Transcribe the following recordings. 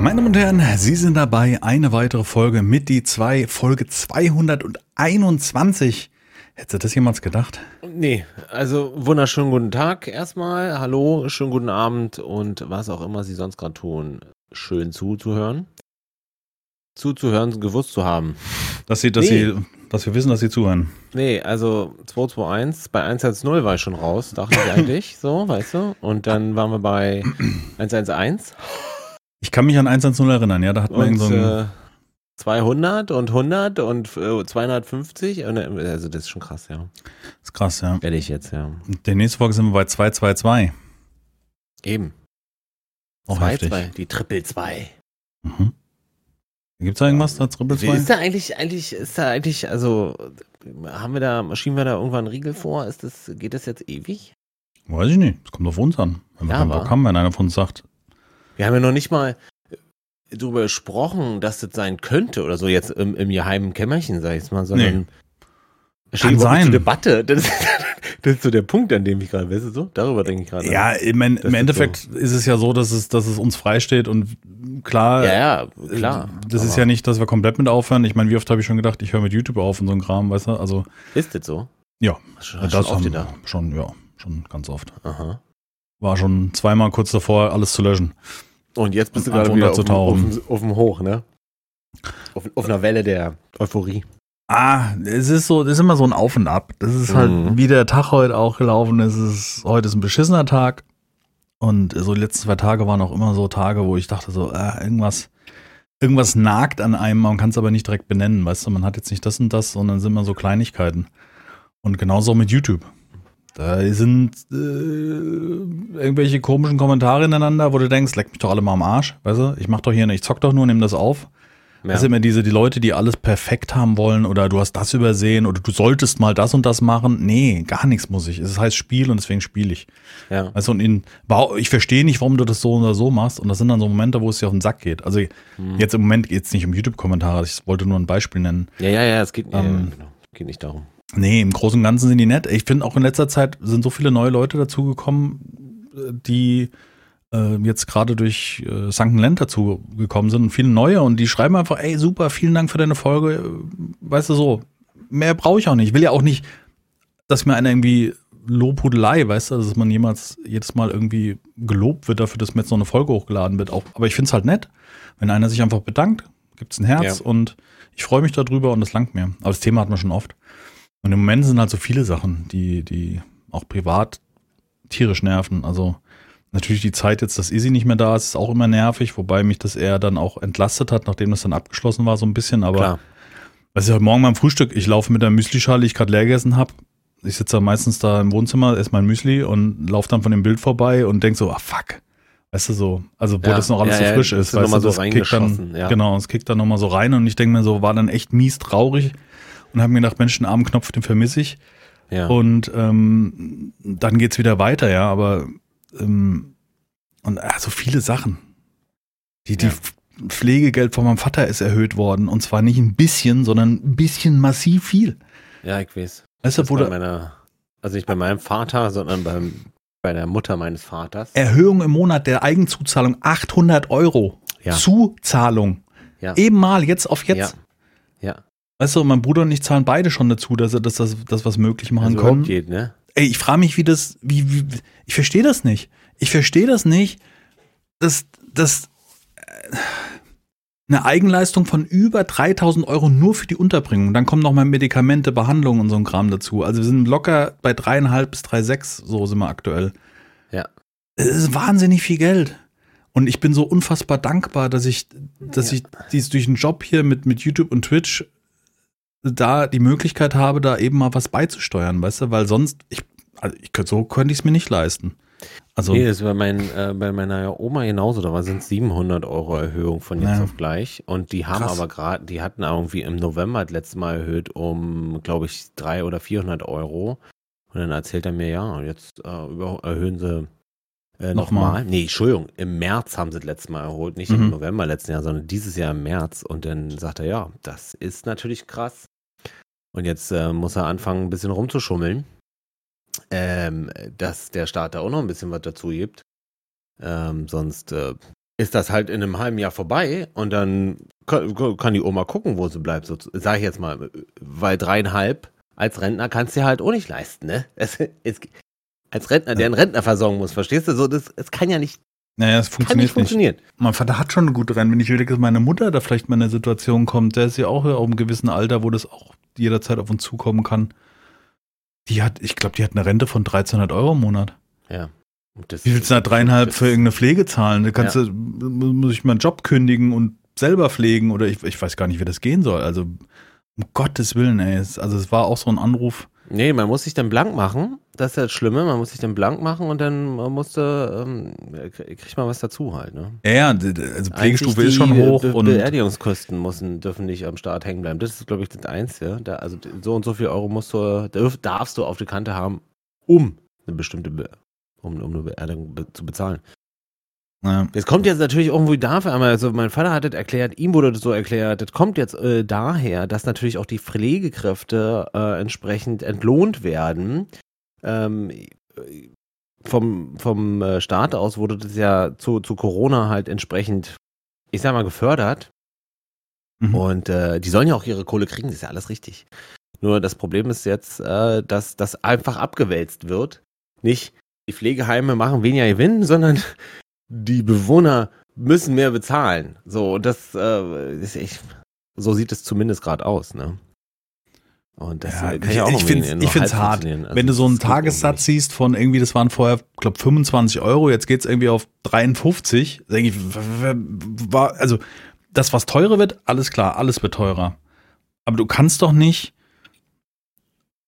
Meine Damen und Herren, Sie sind dabei. Eine weitere Folge mit die zwei, Folge 221. Hättest du das jemals gedacht? Nee, also wunderschönen guten Tag erstmal. Hallo, schönen guten Abend und was auch immer Sie sonst gerade tun. Schön zuzuhören. Zuzuhören, gewusst zu haben. Dass Sie, dass Nee. Sie, dass wir wissen, dass Sie zuhören. Nee, also 221, bei 110 war ich schon raus, dachte ich eigentlich, so, weißt du? Und dann waren wir bei 111 Ich kann mich an 110 erinnern, ja, da hat man und so ein, äh, 200 und 100 und äh, 250. Und, äh, also das ist schon krass, ja. ist krass, ja. Werde ich jetzt, ja. Der nächste Folge sind wir bei 222. Eben. Auch zwei, heftig. zwei, die Triple 2. Mhm. Gibt's da irgendwas, da Triple Wie 2? Ist da eigentlich, eigentlich, ist da eigentlich, also, haben wir da, schieben wir da irgendwann einen Riegel vor? Ist das, geht das jetzt ewig? Weiß ich nicht. Das kommt auf uns an. Wenn wir Ja, keinen Bock haben, wenn einer von uns sagt, Wir haben ja noch nicht mal äh, darüber gesprochen, dass das sein könnte oder so jetzt im, im geheimen Kämmerchen, sag ich jetzt mal, sondern Kann steht sein. zur Debatte. Das ist, das ist so der Punkt, an dem ich gerade, weißt du so? Darüber denke ich gerade. ja, im, im ist Endeffekt ist es ja so, dass es, dass es uns freisteht und klar, ja, ja, klar. Äh, Das ist ja nicht, dass wir komplett mit aufhören. Ich meine, wie oft habe ich schon gedacht, ich höre mit YouTube auf und so ein Kram, weißt du? Also, Ist das so? Ja, Hast du- das du oft haben schon, ja, schon ganz oft. Aha. War schon zweimal kurz davor, alles zu löschen. Und jetzt bist du Und gerade wieder auf, dem- auf, auf dem Hoch, ne? Auf, auf einer Welle der Euphorie. Ah, es ist so, das ist immer so ein Auf und Ab. Das ist halt, Mhm. wie der Tag heute auch gelaufen ist. Es ist heute ist ein beschissener Tag. Und so die letzten zwei Tage waren auch immer so Tage, wo ich dachte so, ah, irgendwas, irgendwas nagt an einem, man kann es aber nicht direkt benennen, weißt du, man hat jetzt nicht das und das, sondern es sind immer so Kleinigkeiten. Und genauso mit YouTube. Da sind äh, irgendwelche komischen Kommentare ineinander, wo du denkst, leck mich doch alle mal am Arsch, weißt du? Ich mach doch hier, ich zock doch nur, nimm das auf. Ja. Das sind immer diese, die Leute, die alles perfekt haben wollen oder du hast das übersehen oder du solltest mal das und das machen. Nee, gar nichts muss ich. Es heißt Spiel und deswegen spiele ich. ja. Also und in, ich verstehe nicht, warum du das so oder so machst. Und das sind dann so Momente, wo es dir auf den Sack geht. Also Mhm. jetzt im Moment geht es nicht um YouTube-Kommentare. Ich wollte nur ein Beispiel nennen. ja, ja, ja, es geht, ja, Ähm, genau. geht nicht darum. Nee, im Großen und Ganzen sind die nett. Ich finde auch in letzter Zeit sind so viele neue Leute dazugekommen, die äh, jetzt gerade durch äh, Sunken Land dazu gekommen sind und viele neue und die schreiben einfach, ey, super, vielen Dank für deine Folge. Weißt du so, mehr brauche ich auch nicht. Ich will ja auch nicht, dass mir einer irgendwie Lobhudelei, weißt du, dass man jemals jedes Mal irgendwie gelobt wird dafür, dass mir jetzt noch eine Folge hochgeladen wird. Auch, aber ich finde es halt nett, wenn einer sich einfach bedankt, gibt es ein Herz Ja. und ich freue mich darüber und das langt mir. Aber das Thema hat man schon oft. Und im Moment sind halt so viele Sachen, die, die auch privat tierisch nerven. Also natürlich die Zeit jetzt, dass Izzy nicht mehr da ist, ist auch immer nervig, wobei mich das eher dann auch entlastet hat, nachdem das dann abgeschlossen war, so ein bisschen. Aber Klar. was ich heute Morgen beim Frühstück, ich laufe mit der Müslischale, die ich gerade leer gegessen habe. Ich sitze da meistens da im Wohnzimmer, esse mein Müsli und laufe dann von dem Bild vorbei und denk so, ah fuck. Weißt du so, also wo Ja, das noch alles ja, so ja, frisch das ist, weißt du, so das kickt dann, ja. genau, es kickt dann nochmal so rein und ich denke mir so, war dann echt mies traurig und habe mir gedacht, Mensch, den armen Knopf, den vermisse ich. Ja. Und ähm, dann geht's wieder weiter, ja, aber ähm, und äh, so viele Sachen. Die, die Ja. Pflegegeld von meinem Vater ist erhöht worden und zwar nicht ein bisschen, sondern ein bisschen massiv viel. ja, ich weiß. Weißt du, da meiner, also nicht bei meinem Vater, sondern beim, bei der Mutter meines Vaters. Erhöhung im Monat der Eigenzuzahlung 800 Euro. Ja. Zuzahlung. Ja. Eben mal, jetzt auf jetzt. Ja. Ja. Weißt du, mein Bruder und ich zahlen beide schon dazu, dass er dass das, das was möglich machen Also können. geht, ne? Ey, ich frage mich, wie das, wie, wie ich verstehe das nicht. Ich verstehe das nicht, dass, dass äh, eine Eigenleistung von über 3000 Euro nur für die Unterbringung. Dann kommen noch mal Medikamente, Behandlungen und so ein Kram dazu. Also wir sind locker bei dreieinhalb bis 3,6, so sind wir aktuell. Ja. Es ist wahnsinnig viel Geld. Und ich bin so unfassbar dankbar, dass ich, dass Ja. ich dies durch den Job hier mit, mit YouTube und Twitch da die Möglichkeit habe, da eben mal was beizusteuern, weißt du, weil sonst, ich, also ich könnte, so könnte ich es mir nicht leisten. Also, Nee, das ist bei, mein, äh, bei meiner Oma genauso. Da sind 700 Euro Erhöhung von jetzt Ja. auf gleich. Und die haben Krass. aber gerade, die hatten irgendwie im November das letzte Mal erhöht um, glaube ich, 300 oder 400 Euro. Und dann erzählt er mir, ja, jetzt äh, über, erhöhen sie äh, Nochmal. nochmal. Nee, Entschuldigung, im März haben sie das letzte Mal erholt. Nicht Mhm. im November letzten Jahr, sondern dieses Jahr im März. Und dann sagt er, ja, das ist natürlich krass. Und jetzt äh, muss er anfangen, ein bisschen rumzuschummeln. Ähm, dass der Staat da auch noch ein bisschen was dazu gibt. Ähm, sonst, äh, ist das halt in einem halben Jahr vorbei und dann kann, kann die Oma gucken, wo sie bleibt. So, sag ich jetzt mal, weil dreieinhalb als Rentner kannst du dir halt auch nicht leisten, ne? Es, es, als Rentner, der einen Rentner versorgen muss, verstehst du? So, das, es kann ja nicht. Naja, es funktioniert kann nicht funktionieren. Nicht. Mein Vater hat schon eine gute Rente. Wenn ich überlege, dass meine Mutter da vielleicht mal in eine Situation kommt, der ist ja auch auf einem gewissen Alter, wo das auch jederzeit auf uns zukommen kann. Die hat, ich glaube, die hat eine Rente von 1300 Euro im Monat. Ja. Das, Wie willst du da dreieinhalb für irgendeine Pflege zahlen? Da kannst ja. du, muss ich meinen Job kündigen und selber pflegen oder ich, ich weiß gar nicht, wie das gehen soll. Also, um Gottes Willen, ey. Also, es war auch so ein Anruf. Nee, man muss sich dann blank machen. Das ist ja das Schlimme. Man muss sich dann blank machen und dann musste, ähm, kriegt man was dazu halt, ne? Ja, ja, also Pflegestufe ist schon hoch. Be und Beerdigungskosten müssen, dürfen nicht am Start hängen bleiben. Das ist, glaube ich, das Einzige. Da, also so und so viel Euro musst du, darfst du auf die Kante haben, um eine bestimmte um, um eine Beerdigung be zu bezahlen. Ja. Das kommt jetzt natürlich irgendwo dafür, aber also mein Vater hat das erklärt, ihm wurde das so erklärt, das kommt jetzt äh, daher, dass natürlich auch die Pflegekräfte äh, entsprechend entlohnt werden. Ähm, vom, vom äh, Staat aus wurde das ja zu, zu Corona halt entsprechend, ich sag mal, gefördert. Mhm. Und äh, die sollen ja auch ihre Kohle kriegen, das ist ja alles richtig. Nur das Problem ist jetzt, äh, dass das einfach abgewälzt wird. Nicht, die Pflegeheime machen weniger Gewinn, sondern die Bewohner müssen mehr bezahlen. So, und das äh, ist echt, so sieht es zumindest gerade aus, ne? Und das ja, kann ich, auch ich finde es hart. Also Wenn du so einen Tagessatz siehst von irgendwie, das waren vorher, glaube 25 Euro, jetzt geht es irgendwie auf 53, denke ich, war, also das, was teurer wird, alles klar, alles wird teurer. Aber du kannst doch nicht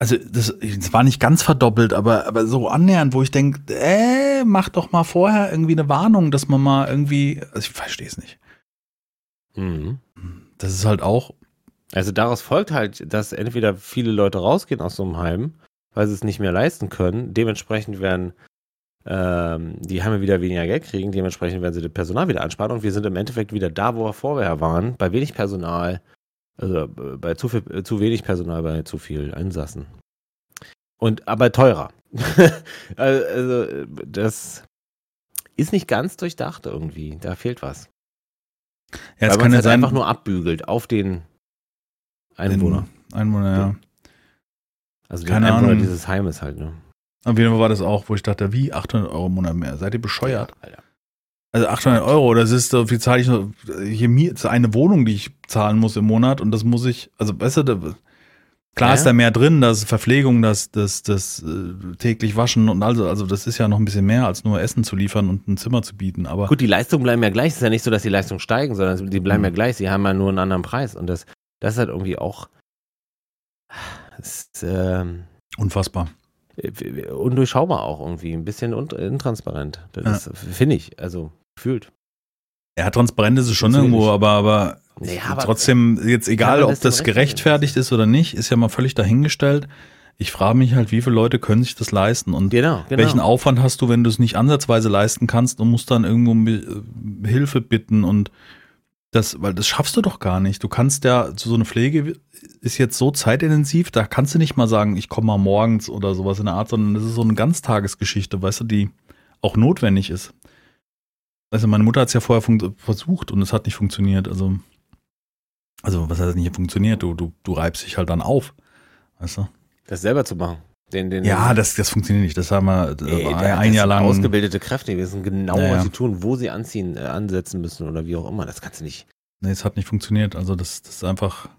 also das, das, war nicht ganz verdoppelt, aber, aber so annähernd, wo ich denke, äh, mach doch mal vorher irgendwie eine Warnung, dass man mal irgendwie, also ich verstehe es nicht. Mhm. Das ist halt auch. Also daraus folgt halt, dass entweder viele Leute rausgehen aus so einem Heim, weil sie es nicht mehr leisten können. Dementsprechend werden ähm, die Heime wieder weniger Geld kriegen, dementsprechend werden sie das Personal wieder ansparen und wir sind im Endeffekt wieder da, wo wir vorher waren, bei wenig Personal, also äh, bei zu, viel, äh, zu wenig Personal, bei zu viel Einsassen. Und aber teurer. also, das ist nicht ganz durchdacht irgendwie. Da fehlt was. Ja, es kann ja halt sein, einfach nur abbügelt auf den Einwohner. Den Einwohner, ja. Also Keine den Einwohner Ahnung. dieses Heimes halt, ne? Auf jeden Fall war das auch, wo ich dachte, wie 800 Euro im Monat mehr? Seid ihr bescheuert? Ja, Alter. Also 800 Euro, das ist, wie zahle ich noch, hier mir, eine Wohnung, die ich zahlen muss im Monat und das muss ich, also besser, klar ja. ist da mehr drin, das Verpflegung, das, das, das äh, täglich waschen und also, also das ist ja noch ein bisschen mehr als nur Essen zu liefern und ein Zimmer zu bieten, aber. Gut, die Leistungen bleiben ja gleich, es ist ja nicht so, dass die Leistungen steigen, sondern die bleiben mhm. ja gleich, sie haben ja nur einen anderen Preis und das, das ist halt irgendwie auch, ist, ähm, Unfassbar undurchschaubar auch irgendwie, ein bisschen intransparent. Das ja. finde ich, also Fühlt. Ja, transparent ist es schon irgendwo, aber, aber, naja, aber trotzdem, jetzt egal, ob das gerechtfertigt ist oder nicht, ist ja mal völlig dahingestellt. Ich frage mich halt, wie viele Leute können sich das leisten und genau, genau. welchen Aufwand hast du, wenn du es nicht ansatzweise leisten kannst und musst dann irgendwo um äh, Hilfe bitten und das, weil das schaffst du doch gar nicht. Du kannst ja, so eine Pflege ist jetzt so zeitintensiv, da kannst du nicht mal sagen, ich komme mal morgens oder sowas in der Art, sondern das ist so eine Ganztagesgeschichte, weißt du, die auch notwendig ist. Also meine Mutter hat es ja vorher versucht und es hat nicht funktioniert. Also, also was heißt nicht funktioniert? Du, du, du reibst dich halt dann auf. Weißt du? Das selber zu machen. Den, den, ja, das, das funktioniert nicht. Das haben wir Ey, ein, ein Jahr lang. Ausgebildete Kräfte, die wissen genau, ja, was sie tun, wo sie anziehen, äh, ansetzen müssen oder wie auch immer. Das kannst du nicht. Nee, es hat nicht funktioniert. Also das, das ist einfach.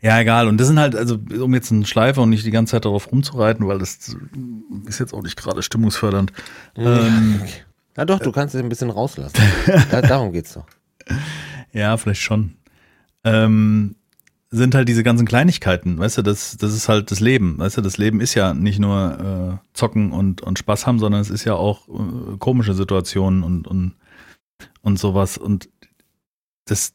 Ja, egal. Und das sind halt, also um jetzt einen Schleifer und nicht die ganze Zeit darauf rumzureiten, weil das ist jetzt auch nicht gerade stimmungsfördernd. Ja, ähm, okay. Na doch, du kannst es ein bisschen rauslassen. da, darum geht's doch. Ja, vielleicht schon. Ähm, sind halt diese ganzen Kleinigkeiten, weißt du, das, das ist halt das Leben, weißt du, das Leben ist ja nicht nur äh, zocken und, und Spaß haben, sondern es ist ja auch äh, komische Situationen und, und, und sowas und das,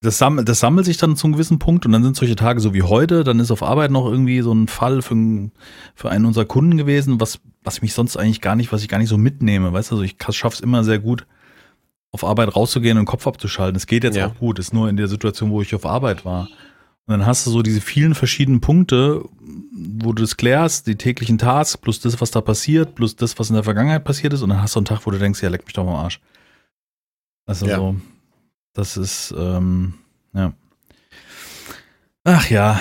das, sammelt, das sammelt sich dann zu einem gewissen Punkt und dann sind solche Tage so wie heute, dann ist auf Arbeit noch irgendwie so ein Fall für, für einen unserer Kunden gewesen, was, was mich sonst eigentlich gar nicht, was ich gar nicht so mitnehme, weißt du, also ich schaff's immer sehr gut, auf Arbeit rauszugehen und den Kopf abzuschalten. Es geht jetzt ja. auch gut, ist nur in der Situation, wo ich auf Arbeit war. Und dann hast du so diese vielen verschiedenen Punkte, wo du das klärst, die täglichen Tasks, plus das, was da passiert, plus das, was in der Vergangenheit passiert ist, und dann hast du einen Tag, wo du denkst, ja, leck mich doch mal am Arsch. Also Ja. so, das ist, ähm, ja. Ach ja,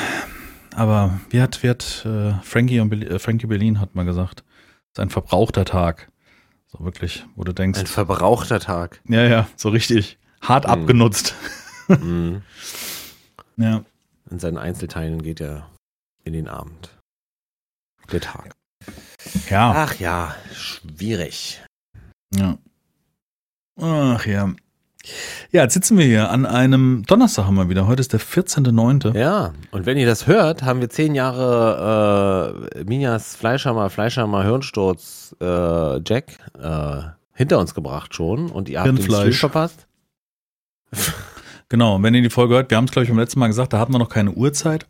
aber wie hat, wie hat äh, Frankie, und Berlin, äh, Frankie Berlin hat mal gesagt, es ist ein verbrauchter Tag. So wirklich, wo du denkst, Ein verbrauchter Tag. ja, ja, so richtig hart Hm. abgenutzt. Mhm. Ja. In seinen Einzelteilen geht er in den Abend. Der Tag. Ja, Ach ja, schwierig. ja. Ach ja. Ja, jetzt sitzen wir hier an einem Donnerstag haben wir wieder. Heute ist der 14.9. Ja, und wenn ihr das hört, haben wir zehn Jahre äh, Minjas Fleischhammer, Fleischhammer, Hirnsturz, äh, Jack äh, hinter uns gebracht schon und ihr habt den Stream verpasst. Genau, und wenn ihr die Folge hört, wir haben es, glaube ich, beim letzten Mal gesagt, da hatten wir noch keine Uhrzeit.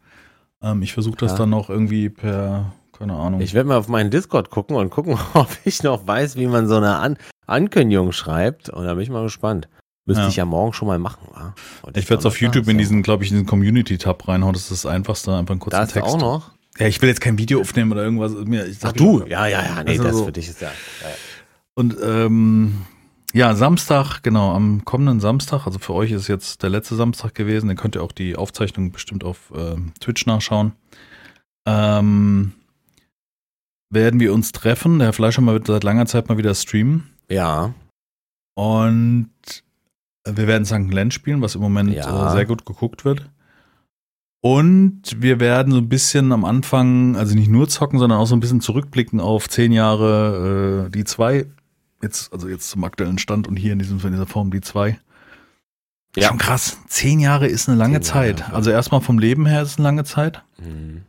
Ähm, ich versuche das Ja. dann noch irgendwie per, keine Ahnung. Ich werde mal auf meinen Discord gucken und gucken, ob ich noch weiß, wie man so eine An Ankündigung schreibt. Und da bin ich mal gespannt. Müsste Ja. ich ja morgen schon mal machen. Wa? Ich werde es auf YouTube in diesen, glaube ich, in diesen Community-Tab reinhauen. Das ist das Einfachste, einfach einen kurzen Da ist Text. auch noch. Ja, ich will jetzt kein Video aufnehmen oder irgendwas. Ich Ach du, ja, ja, ja, nee, Also das so- für dich ist ja. ja. Und ähm, ja, Samstag, genau, am kommenden Samstag, also für euch ist jetzt der letzte Samstag gewesen, dann könnt ihr auch die Aufzeichnung bestimmt auf ähm, Twitch nachschauen. Ähm, werden wir uns treffen. Der Herr Fleischhammer wird seit langer Zeit mal wieder streamen. Ja, Und wir werden St. Glenn spielen, was im Moment Ja. äh, sehr gut geguckt wird. Und wir werden so ein bisschen am Anfang, also nicht nur zocken, sondern auch so ein bisschen zurückblicken auf zehn Jahre äh, die zwei. Jetzt, also jetzt zum aktuellen Stand und hier in, diesem, in dieser Form die zwei. Ja. Schon krass. Zehn Jahre ist eine lange Zehn Jahre, Zeit. ja. Also erstmal vom Leben her ist es eine lange Zeit. Mhm.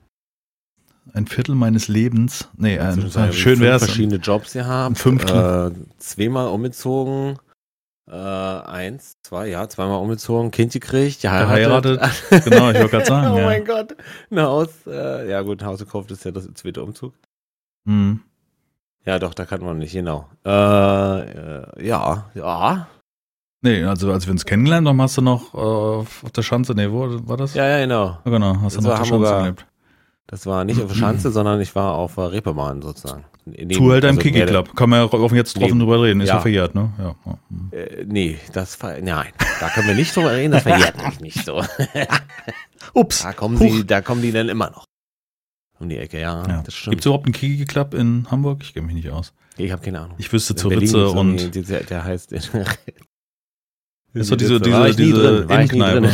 Ein Viertel meines Lebens. Nee, ein, schön fünf wär's. verschiedene Jobs gehabt. Ein Fünftel. Äh, zweimal umgezogen. Äh, eins, zwei, ja, zweimal umgezogen. Kind gekriegt, geheiratet. Genau, ich wollte gerade sagen. oh ja. mein Gott. Ein Haus. Äh, ja, gut, ein Haus gekauft ist ja das zweite Umzug. Mhm. Ja, doch, da kann man nicht, genau. Äh, äh, ja, ja. Nee, also als wir uns kennengelernt haben, hast du noch äh, auf der Schanze, nee, wo war das? Ja, ja, genau. Ja, genau, hast Das du noch war auf der Schanze gelebt. Das war nicht auf der Schanze, sondern ich war auf Reeperbahn sozusagen. Neben- Zuhälter im also Kiki Club. Kann man ja auch jetzt offen Neben. drüber reden, ist ja, Ja. verjährt, ne? Ja. ja. Äh, nee, das nein, da können wir nicht drüber reden, das verjährt mich nicht so. Ups. Da kommen Huch. sie, da kommen die dann immer noch. Um die Ecke, ja, Ja. Gibt es überhaupt einen Kiki Club in Hamburg? Ich kenne mich nicht aus. Ich habe keine Ahnung. Ich wüsste zur Ritze und. Der, der heißt. Ist doch diese, diese, diese Innenkneipe.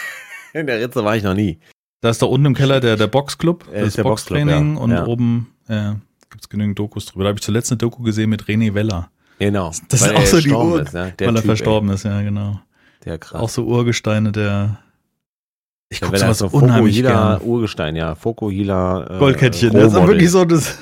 In der Ritze war ich noch nie. Da ist da unten im Keller der, der Boxclub, Äh, das Boxtraining ja. und Ja. oben äh, gibt es genügend Dokus drüber. Da habe ich zuletzt eine Doku gesehen mit René Weller, Genau. Das ist auch er so die Ur- ist, ne? Der weil er Typ, verstorben ist, ja, genau. Ey, der krass. Auch so Urgesteine der. Ich gucke sowas ist so unheimlich Fokuhila gern. Urgestein, ja. Fokuhila. Äh, Goldkettchen, das ist wirklich so, das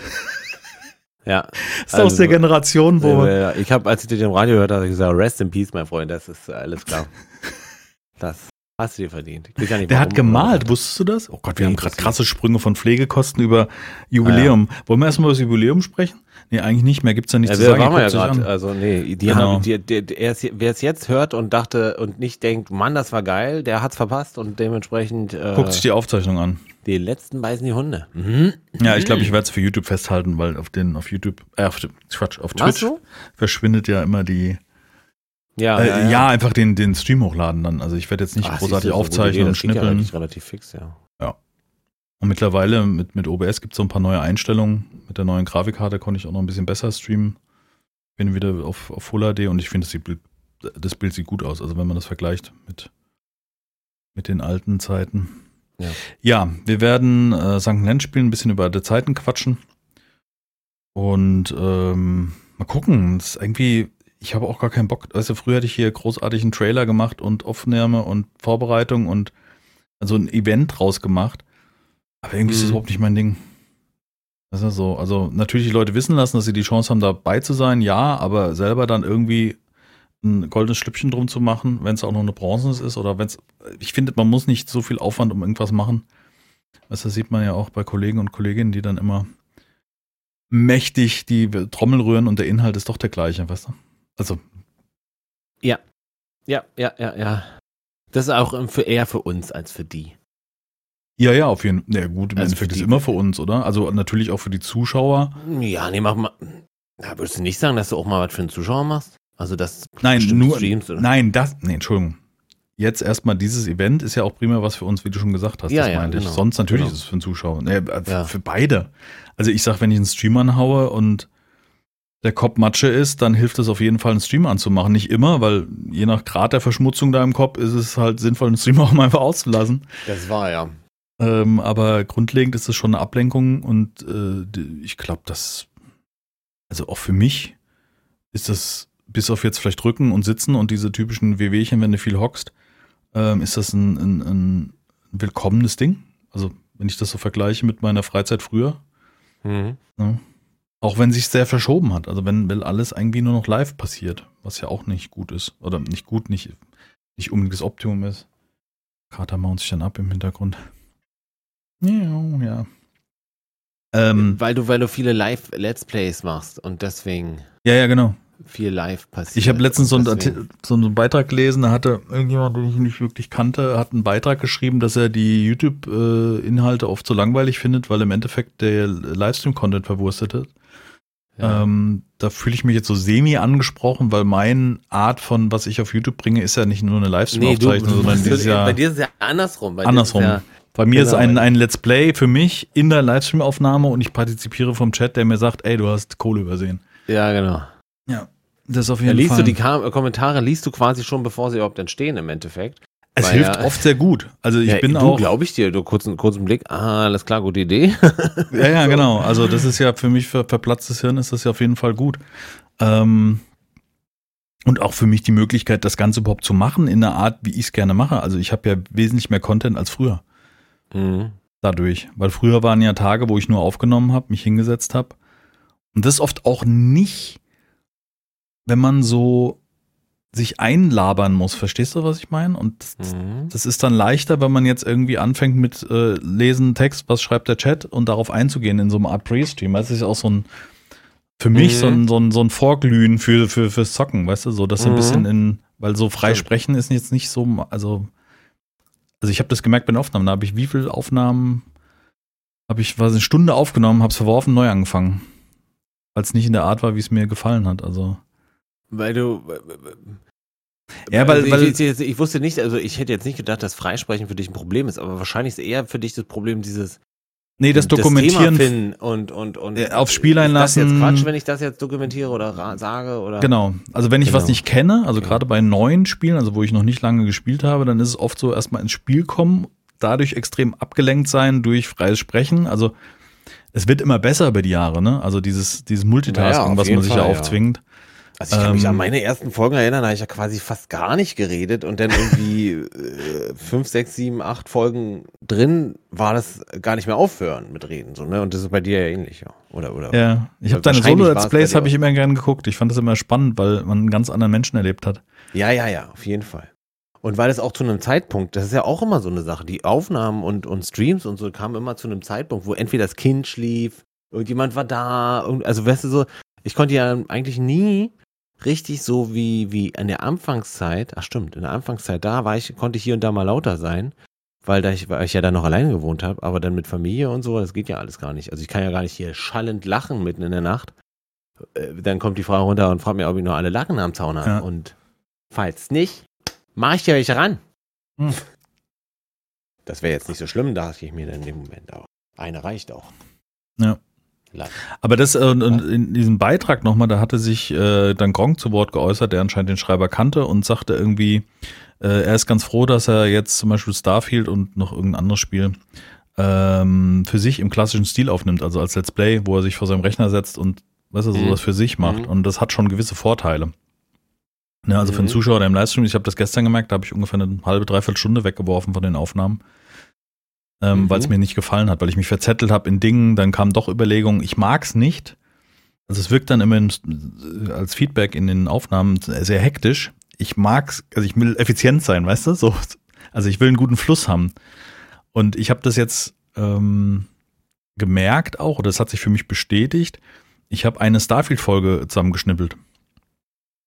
Ja. ist aus Also, der Generation, wo. Äh, ich habe, als ich den im Radio hörte, habe ich gesagt, Rest in Peace, mein Freund, das ist alles klar. Das hast du dir verdient. Ja Der warum, hat gemalt, wusstest du das? Oh Gott, wir Nee, haben gerade krasse Sprünge von Pflegekosten über Jubiläum. Wollen wir erstmal über das Jubiläum sprechen? Nee, eigentlich nicht mehr. Gibt's ja nichts Ja, zu sagen. waren wir ja an. Also, nee, die Genau. haben, die, die, die, er ist, wer es jetzt hört und dachte und nicht denkt, Mann, das war geil, der hat's verpasst und dementsprechend äh, Guckt sich die Aufzeichnung an. die letzten beißen die Hunde. Mhm. Ja, ich glaube, ich werde es für YouTube festhalten, weil auf den, auf YouTube, äh, auf, Quatsch, auf Twitch verschwindet ja immer die, Ja, äh, ja, einfach den, den Stream hochladen dann. Also ich werde jetzt nicht Ach, großartig aufzeichnen und das geht ja schnippeln. relativ, relativ fix, ja. Und mittlerweile mit, mit OBS gibt es so ein paar neue Einstellungen. Mit der neuen Grafikkarte konnte ich auch noch ein bisschen besser streamen. Bin wieder auf, auf Full HD und ich finde, das, das Bild sieht gut aus. Also wenn man das vergleicht mit, mit den alten Zeiten. Ja. Ja, wir werden äh, St. Lenz spielen, ein bisschen über die Zeiten quatschen. Und ähm, mal gucken. Das ist irgendwie, ich habe auch gar keinen Bock. Also früher hatte ich hier großartig einen Trailer gemacht und Aufnahme und Vorbereitung und also ein Event draus gemacht. Aber irgendwie ist das Mhm. überhaupt nicht mein Ding. Das ist so. Also natürlich die Leute wissen lassen, dass sie die Chance haben, dabei zu sein, ja, aber selber dann irgendwie ein goldenes Schlüppchen drum zu machen, wenn es auch noch eine Bronze ist oder wenn es, ich finde, man muss nicht so viel Aufwand um irgendwas machen. Also das sieht man ja auch bei Kollegen und Kolleginnen, die dann immer mächtig die Trommel rühren und der Inhalt ist doch der gleiche, weißt du? Also, Ja, ja, ja, ja. Das ist auch für eher für uns als für die. ja, ja, auf jeden Fall. Ja, gut, im Also Endeffekt ist immer für uns, oder? Also natürlich auch für die Zuschauer. Ja, nee, mach mal. Ja, würdest du nicht sagen, dass du auch mal was für einen Zuschauer machst? Also das Nein, nur, Streams oder? nein, das, nee, Entschuldigung. Jetzt erstmal dieses Event ist ja auch primär was für uns, wie du schon gesagt hast. Ja, das ja, meinte ich. genau. Sonst natürlich Genau. ist es für den Zuschauer. Nee, äh, Ja. Für beide. Also ich sag, wenn ich einen Stream anhaue und der Kopf Matsche ist, dann hilft es auf jeden Fall, einen Stream anzumachen. Nicht immer, weil je nach Grad der Verschmutzung da im Kopf ist es halt sinnvoll, einen Stream auch mal einfach auszulassen. Das war ja. Ähm, aber grundlegend ist es schon eine Ablenkung und äh, ich glaube, dass, also auch für mich ist das, bis auf jetzt vielleicht Rücken und Sitzen und diese typischen Wehwehchen, wenn du viel hockst, ähm, ist das ein, ein, ein willkommenes Ding. Also wenn ich das so vergleiche mit meiner Freizeit früher, Mhm. ne? Auch wenn sich sehr verschoben hat, also wenn, wenn alles irgendwie nur noch live passiert, was ja auch nicht gut ist oder nicht gut, nicht, nicht unbedingt das Optimum ist. Kater maunt sich dann ab im Hintergrund. Ja, ja. Ähm, Weil du, weil du viele Live-Let's Plays machst und deswegen ja, ja, genau. viel live passiert. Ich habe letztens so einen, so einen Beitrag gelesen, da hatte irgendjemand, den ich nicht wirklich kannte, hat einen Beitrag geschrieben, dass er die YouTube-Inhalte oft so langweilig findet, weil im Endeffekt der Livestream-Content verwurstet ist. Ja. Ähm, da fühle ich mich jetzt so semi angesprochen, weil mein Art von, was ich auf YouTube bringe, ist ja nicht nur eine nee, Livestream-Aufzeichnung, sondern du, dieses Jahr bei dir ist es ja andersrum. Bei andersrum. Ist es ja, Bei mir ist Genau, ein, weil- ein Let's Play für mich in der Livestream-Aufnahme und ich partizipiere vom Chat, der mir sagt, ey, du hast Kohle übersehen. ja, genau. Das ist auf Da jeden liest Fall. du die Kommentare, liest du quasi schon, bevor sie überhaupt entstehen im Endeffekt. Es weil hilft ja- oft sehr gut. Also ich ja, bin du, auch. glaube ich dir, du kurzen, kurzen Blick, ah, alles klar, gute Idee. Ja, ja, genau. Also das ist ja für mich, für verplatztes Hirn ist das ja auf jeden Fall gut. Ähm, und auch für mich die Möglichkeit, das Ganze überhaupt zu machen in der Art, wie ich es gerne mache. Also ich habe ja wesentlich mehr Content als früher Mhm. dadurch. Weil früher waren ja Tage, wo ich nur aufgenommen habe, mich hingesetzt habe. Und das oft auch nicht, wenn man so sich einlabern muss. Verstehst du, was ich meine? Und das, Mhm. das ist dann leichter, wenn man jetzt irgendwie anfängt mit äh, Lesen, Text, was schreibt der Chat und darauf einzugehen in so einem Art Pre-Stream. Das ist auch so ein, für mich Mhm. so ein, so ein, so ein Vorglühen für, für, fürs Zocken, weißt du, so, dass du ein Mhm. bisschen in, weil so frei sprechen ist jetzt nicht so, also, also ich habe das gemerkt bei den Aufnahmen, da habe ich wie viele Aufnahmen, habe ich, was eine Stunde aufgenommen, habe es verworfen, neu angefangen. Weil es nicht in der Art war, wie es mir gefallen hat, also. Weil du. Ja, weil- also weil- ich, ich, ich wusste nicht, also ich hätte jetzt nicht gedacht, dass Freisprechen für dich ein Problem ist, aber wahrscheinlich ist eher für dich das Problem dieses Nee, das Dokumentieren. Thema finden und und und Äh, aufs Spiel Ist das einlassen. jetzt Quatsch, wenn ich das jetzt dokumentiere oder sage oder Genau. Also wenn ich was Genau. nicht kenne, also gerade bei neuen Spielen, also wo ich noch nicht lange gespielt habe, dann ist es oft so erstmal ins Spiel kommen, dadurch extrem abgelenkt sein durch freies Sprechen. Also es wird immer besser über die Jahre, ne? Also dieses, dieses Multitasking, Naja, was man sich Fall, ja ja. aufzwingt. Also ich kann mich Ähm, an meine ersten Folgen erinnern, da habe ich ja quasi fast gar nicht geredet und dann irgendwie äh, fünf, sechs, sieben, acht Folgen drin war das gar nicht mehr aufhören mit Reden, so, ne? Und das ist bei dir ja ähnlich, ja. Oder, oder? Ja, ich habe deine Solo-Let's Plays habe ich immer gern geguckt. Ich fand das immer spannend, weil man einen ganz anderen Menschen erlebt hat. Ja, ja, ja, auf jeden Fall. Und weil es auch zu einem Zeitpunkt, das ist ja auch immer so eine Sache, die Aufnahmen und, und Streams und so kamen immer zu einem Zeitpunkt, wo entweder das Kind schlief, irgendjemand war da, also weißt du so, ich konnte ja eigentlich nie richtig so wie, wie in der Anfangszeit, ach stimmt, in der Anfangszeit, da war ich, konnte ich hier und da mal lauter sein, weil, da ich, weil ich ja dann noch alleine gewohnt habe, aber dann mit Familie und so, das geht ja alles gar nicht. Also ich kann ja gar nicht hier schallend lachen mitten in der Nacht. Äh, Dann kommt die Frau runter und fragt mich, ob ich nur alle Lacken am Zaun habe. Ja. Und falls nicht, mache ich ja welche ran. Hm. Das wäre jetzt nicht so schlimm, dachte ich mir dann in dem Moment. Aber eine reicht auch. Ja. Vielleicht. Aber das äh, in diesem Beitrag nochmal, da hatte sich äh, dann Gronk zu Wort geäußert, der anscheinend den Schreiber kannte und sagte irgendwie, äh, er ist ganz froh, dass er jetzt zum Beispiel Starfield und noch irgendein anderes Spiel ähm, für sich im klassischen Stil aufnimmt, also als Let's Play, wo er sich vor seinem Rechner setzt und was er Mhm. sowas für sich macht. Mhm. Und das hat schon gewisse Vorteile. Ne, also für einen Mhm. Zuschauer, der im Livestream, ich habe das gestern gemerkt, da habe ich ungefähr eine halbe, dreiviertel Stunde weggeworfen von den Aufnahmen. Ähm, Mhm. weil es mir nicht gefallen hat, weil ich mich verzettelt habe in Dingen, dann kamen doch Überlegungen, ich mag's nicht. Also es wirkt dann immer in, als Feedback in den Aufnahmen sehr hektisch. Ich mag's, also ich will effizient sein, weißt du? So, also ich will einen guten Fluss haben. Und ich habe das jetzt ähm, gemerkt auch, oder das hat sich für mich bestätigt. Ich habe eine Starfield-Folge zusammengeschnippelt.